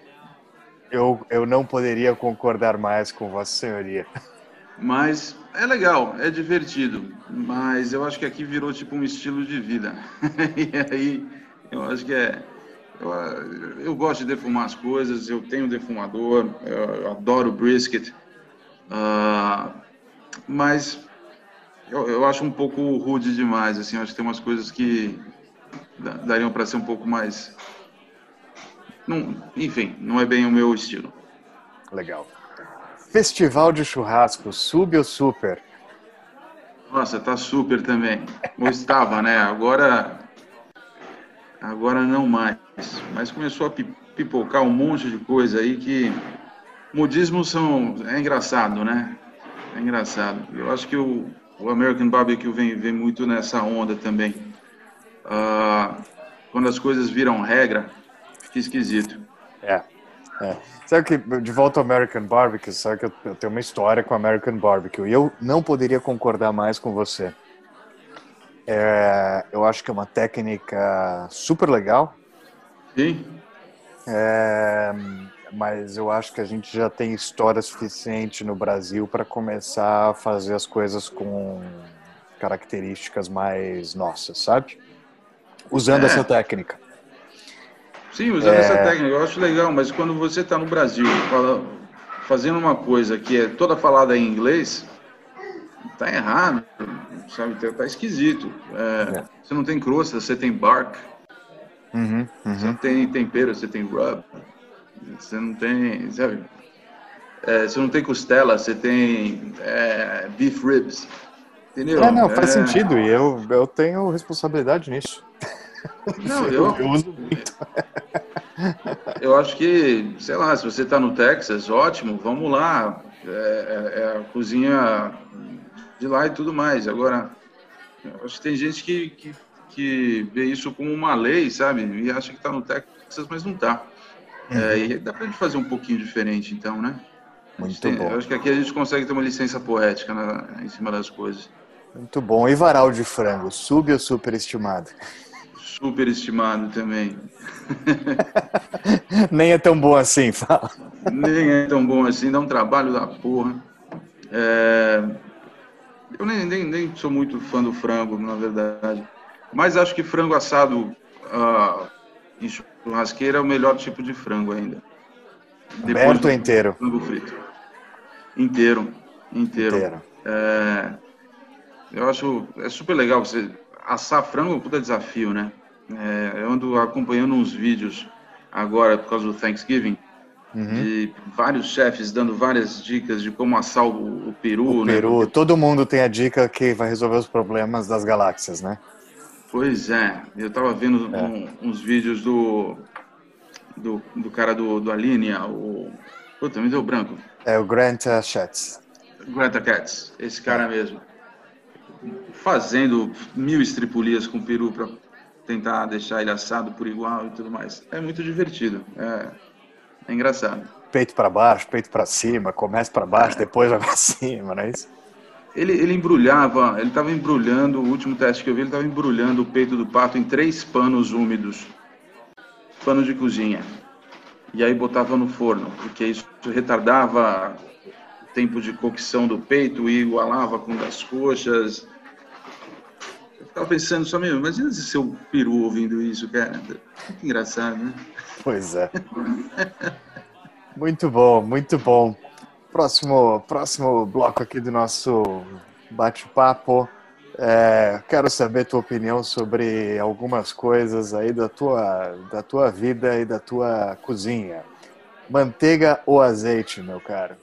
Speaker 1: Eu, eu não poderia concordar mais com Vossa Senhoria.
Speaker 2: Mas é legal, é divertido, mas eu acho que aqui virou tipo um estilo de vida. e aí eu acho que é. Eu, eu, gosto de defumar as coisas, eu tenho defumador, eu, adoro brisket, uh, mas eu, eu, acho um pouco rude demais. Assim, acho que tem umas coisas que dariam para ser um pouco mais. Não, enfim, não é bem o meu estilo.
Speaker 1: Legal. Festival de churrasco, sub ou super?
Speaker 2: Nossa, tá super também. Ou estava, né? Agora, agora não mais. Mas começou a pipocar um monte de coisa aí que modismos são é engraçado, né? É engraçado. Eu acho que o, o American Barbecue vem, vem muito nessa onda também. Uh, quando as coisas viram regra, fica esquisito.
Speaker 1: É. É. Sabe que, de volta ao American Barbecue, sabe que eu, eu tenho uma história com o American Barbecue e eu não poderia concordar mais com você. É, eu acho que é uma técnica super legal.
Speaker 2: Sim.
Speaker 1: É, mas eu acho que a gente já tem história suficiente no Brasil para começar a fazer as coisas com características mais nossas, sabe? Usando é. essa técnica.
Speaker 2: Sim, usando é... essa técnica, eu acho legal, mas quando você está no Brasil fala, fazendo uma coisa que é toda falada em inglês, tá errado, sabe? Tá, tá esquisito. É, é. Você não tem crosta, você tem bark.
Speaker 1: Uhum, uhum.
Speaker 2: Você não tem tempero, você tem rub. Você não tem, sabe? É, você não tem costela, você tem é, beef ribs. Entendeu?
Speaker 1: É, não, faz é. sentido. E eu, eu tenho responsabilidade nisso.
Speaker 2: Não, eu, eu uso muito. Eu acho que, sei lá, se você está no Texas, ótimo, vamos lá. É, é, é, a cozinha de lá e tudo mais. Agora, acho que tem gente que, que, que, vê isso como uma lei, sabe? E acha que está no Texas, mas não está. Uhum. É, e dá para gente fazer um pouquinho diferente, então, né?
Speaker 1: Muito tem, bom.
Speaker 2: Eu acho que aqui a gente consegue ter uma licença poética na, em cima das coisas.
Speaker 1: Muito bom. E varal de frango, sub ou superestimado?
Speaker 2: Superestimado também.
Speaker 1: nem é tão bom assim, fala.
Speaker 2: Nem é tão bom assim, dá um trabalho da porra. É... Eu nem, nem, nem sou muito fã do frango, na verdade. Mas acho que frango assado uh, em churrasqueira é o melhor tipo de frango ainda.
Speaker 1: Depois Aberto ou inteiro?
Speaker 2: Frango frito. Inteiro. Inteiro. inteiro. É... Eu acho é super legal você assar frango é um puta desafio, né? É, eu ando acompanhando uns vídeos agora por causa do Thanksgiving uhum. de vários chefes dando várias dicas de como assar o, o peru.
Speaker 1: O né? peru, todo mundo tem a dica que vai resolver os problemas das galáxias, né?
Speaker 2: Pois é, eu estava vendo é. um, uns vídeos do do, do cara do, do Alinea, o. Puta, me deu branco.
Speaker 1: É o Grant Schatz.
Speaker 2: Grant Cats, esse cara mesmo. Fazendo mil estripulias com o peru para tentar deixar ele assado por igual e tudo mais. É muito divertido. É, é engraçado.
Speaker 1: Peito para baixo, peito para cima, começa para baixo, é. depois vai para cima, não é isso?
Speaker 2: Ele, ele embrulhava, ele estava embrulhando, o último teste que eu vi, ele estava embrulhando o peito do pato em três panos úmidos, pano de cozinha. E aí botava no forno, porque isso retardava o tempo de cocção do peito e igualava com das coxas. Eu ficava pensando só mesmo, imagina se seu peru ouvindo isso, cara. Que engraçado, né?
Speaker 1: Pois é. muito bom, muito bom. Próximo, próximo bloco aqui do nosso bate-papo. É, quero saber tua opinião sobre algumas coisas aí da tua, da tua vida e da tua cozinha. Manteiga ou azeite, meu caro?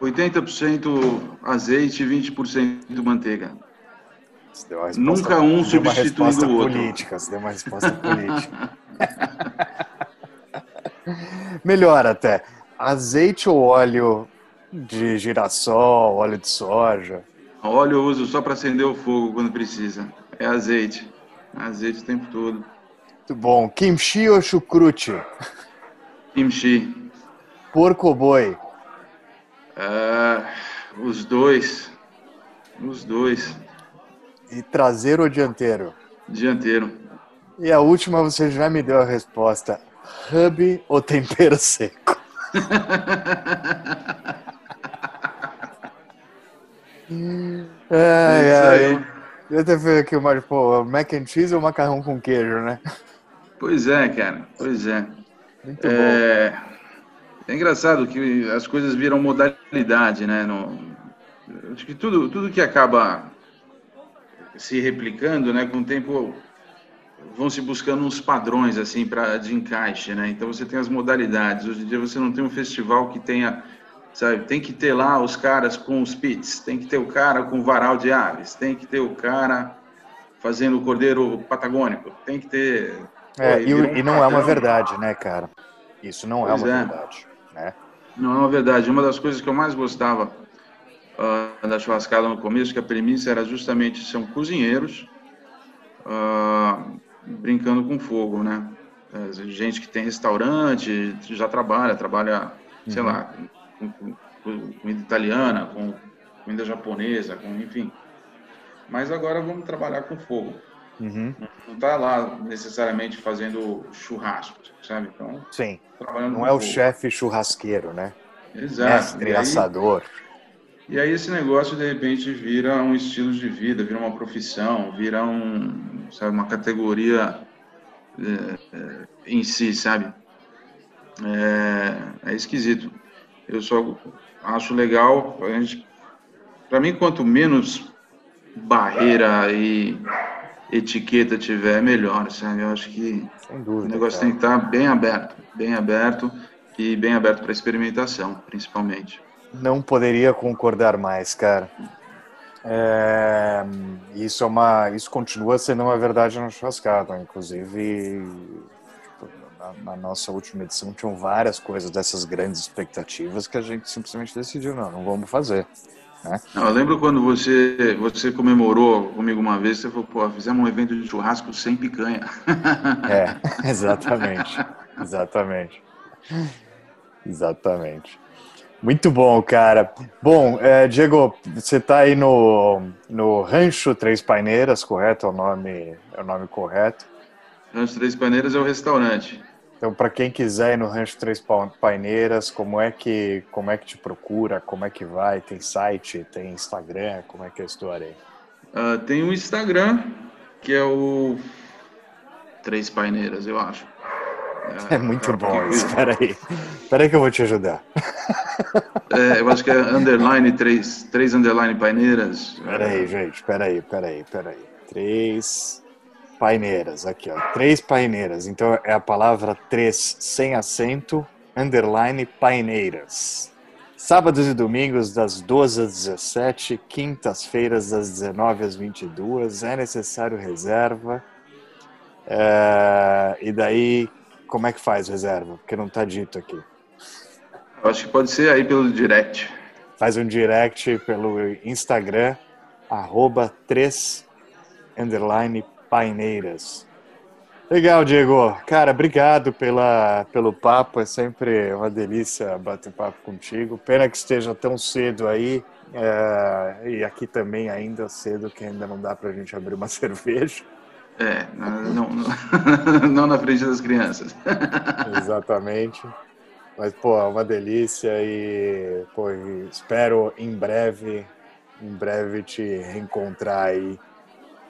Speaker 2: 80% azeite e 20% manteiga. Nunca um substituindo o outro.
Speaker 1: Política, você deu uma resposta política. Melhor até. Azeite ou óleo de girassol, óleo de soja?
Speaker 2: Óleo eu uso só para acender o fogo quando precisa. É azeite. Azeite o tempo todo.
Speaker 1: Muito bom. Kimchi ou chucrute?
Speaker 2: Kimchi.
Speaker 1: Porco ou boi?
Speaker 2: Uh, os dois. Os dois.
Speaker 1: E traseiro ou dianteiro?
Speaker 2: Dianteiro.
Speaker 1: E a última você já me deu a resposta. Hub ou tempero seco? ai, ai. Eu até fui aqui o pô, mac and cheese ou macarrão com queijo, né?
Speaker 2: Pois é, cara. Pois é. Muito é... bom. É engraçado que as coisas viram modalidade, né? No... Acho que tudo, tudo que acaba se replicando, né, com o tempo vão se buscando uns padrões assim para de encaixe, né? Então você tem as modalidades. Hoje em dia você não tem um festival que tenha sabe? Tem que ter lá os caras com os pits, tem que ter o cara com varal de aves, tem que ter o cara fazendo o cordeiro patagônico, tem que ter.
Speaker 1: É, Pô, e, um e, não é uma verdade, né, cara? Isso não é pois é uma é. verdade, né?
Speaker 2: Não é uma verdade. Uma das coisas que eu mais gostava uh, da churrascada no começo, que a premissa era justamente são cozinheiros uh, brincando com fogo, né? É, gente que tem restaurante, já trabalha, trabalha, sei uhum. lá, com, com comida italiana, com comida japonesa, com enfim. Mas agora vamos trabalhar com fogo. Uhum. Não está lá necessariamente fazendo churrasco, sabe? Então,
Speaker 1: Sim. Não é fogo. o chefe churrasqueiro, né?
Speaker 2: Exato.
Speaker 1: Mestre aí, assador.
Speaker 2: E aí esse negócio de repente vira um estilo de vida, vira uma profissão, vira um, sabe, uma categoria é, é, em si, sabe? É, é esquisito. Eu só acho legal, para mim, quanto menos barreira e etiqueta tiver, melhor, sabe? Eu acho que dúvida, o negócio cara. tem que estar bem aberto, bem aberto e bem aberto para experimentação, principalmente.
Speaker 1: Não poderia concordar mais, cara. É, isso é uma, isso continua sendo uma verdade na churrascada, inclusive na, nossa última edição tinham várias coisas dessas grandes expectativas que a gente simplesmente decidiu, não, não vamos fazer. Né?
Speaker 2: Não, eu lembro quando você, você comemorou comigo uma vez, você falou, pô, fizemos um evento de churrasco sem picanha.
Speaker 1: É, exatamente, exatamente. Exatamente. Muito bom, cara. Bom, é, Diego, você está aí no, no Rancho Três Paineiras, correto? É o nome, é o nome correto?
Speaker 2: Rancho Três Paineiras é o restaurante.
Speaker 1: Então, para quem quiser ir no Rancho Três Paineiras, como é que como é que te procura? Como é que vai? Tem site? Tem Instagram? Como é que é a história aí?
Speaker 2: Uh, tem o Instagram, que é o Três Paineiras, eu acho.
Speaker 1: É, é muito bom isso. Espera aí. Espera aí que eu vou te ajudar.
Speaker 2: É, eu acho que é underline, três, três underline paineiras.
Speaker 1: Espera aí, gente. Espera aí, espera aí, espera aí. Três paineiras, aqui ó, três paineiras. Então é a palavra três sem acento, underline paineiras. Sábados e domingos das 12 às 17, quintas-feiras das 19 às 22, é necessário reserva. É, e daí como é que faz reserva? Porque não está dito aqui.
Speaker 2: Acho que pode ser aí pelo direct.
Speaker 1: Faz um direct pelo Instagram, arroba 3 underline paineiras. Legal, Diego. Cara, obrigado pela, pelo papo. É sempre uma delícia bater papo contigo. Pena que esteja tão cedo aí. É, e aqui também ainda cedo, que ainda não dá para a gente abrir uma cerveja.
Speaker 2: É, não, não, não na frente das crianças.
Speaker 1: Exatamente. Mas, pô, é uma delícia e, pô, espero em breve, em breve te reencontrar aí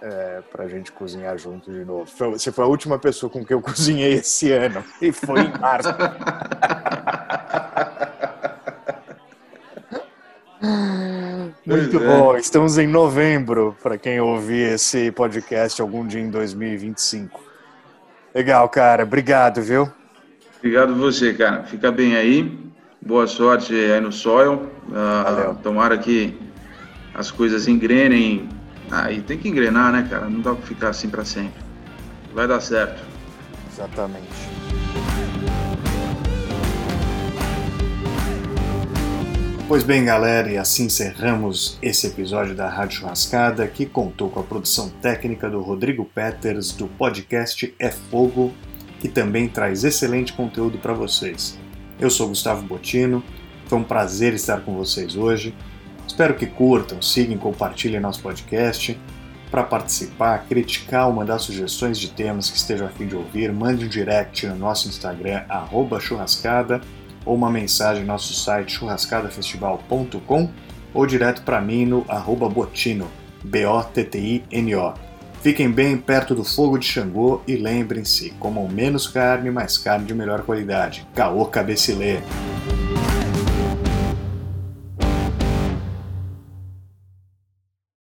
Speaker 1: é, pra gente cozinhar junto de novo. Você foi a última pessoa com quem eu cozinhei esse ano e foi em março. Muito é. bom, estamos em novembro para quem ouvir esse podcast algum dia em 2025. Legal, cara, obrigado, viu?
Speaker 2: Obrigado você, cara. Fica bem aí. Boa sorte aí no Soil. Uh, tomara que as coisas engrenem. Aí ah, tem que engrenar, né, cara? Não dá pra ficar assim para sempre. Vai dar certo.
Speaker 1: Exatamente. Pois bem, galera, e assim encerramos esse episódio da Rádio Churrascada, que contou com a produção técnica do Rodrigo Peters, do podcast É Fogo, que também traz excelente conteúdo para vocês. Eu sou Gustavo Botino, foi um prazer estar com vocês hoje. Espero que curtam, sigam e compartilhem nosso podcast. Para participar, criticar ou mandar sugestões de temas que estejam a fim de ouvir, mande um direct no nosso Instagram, churrascada, ou uma mensagem no nosso site churrascadafestival.com ou direto para mim no botino, B-O-T-T-I-N-O. Fiquem bem perto do fogo de Xangô e lembrem-se, comam menos carne, mas carne de melhor qualidade. Caô cabecilê!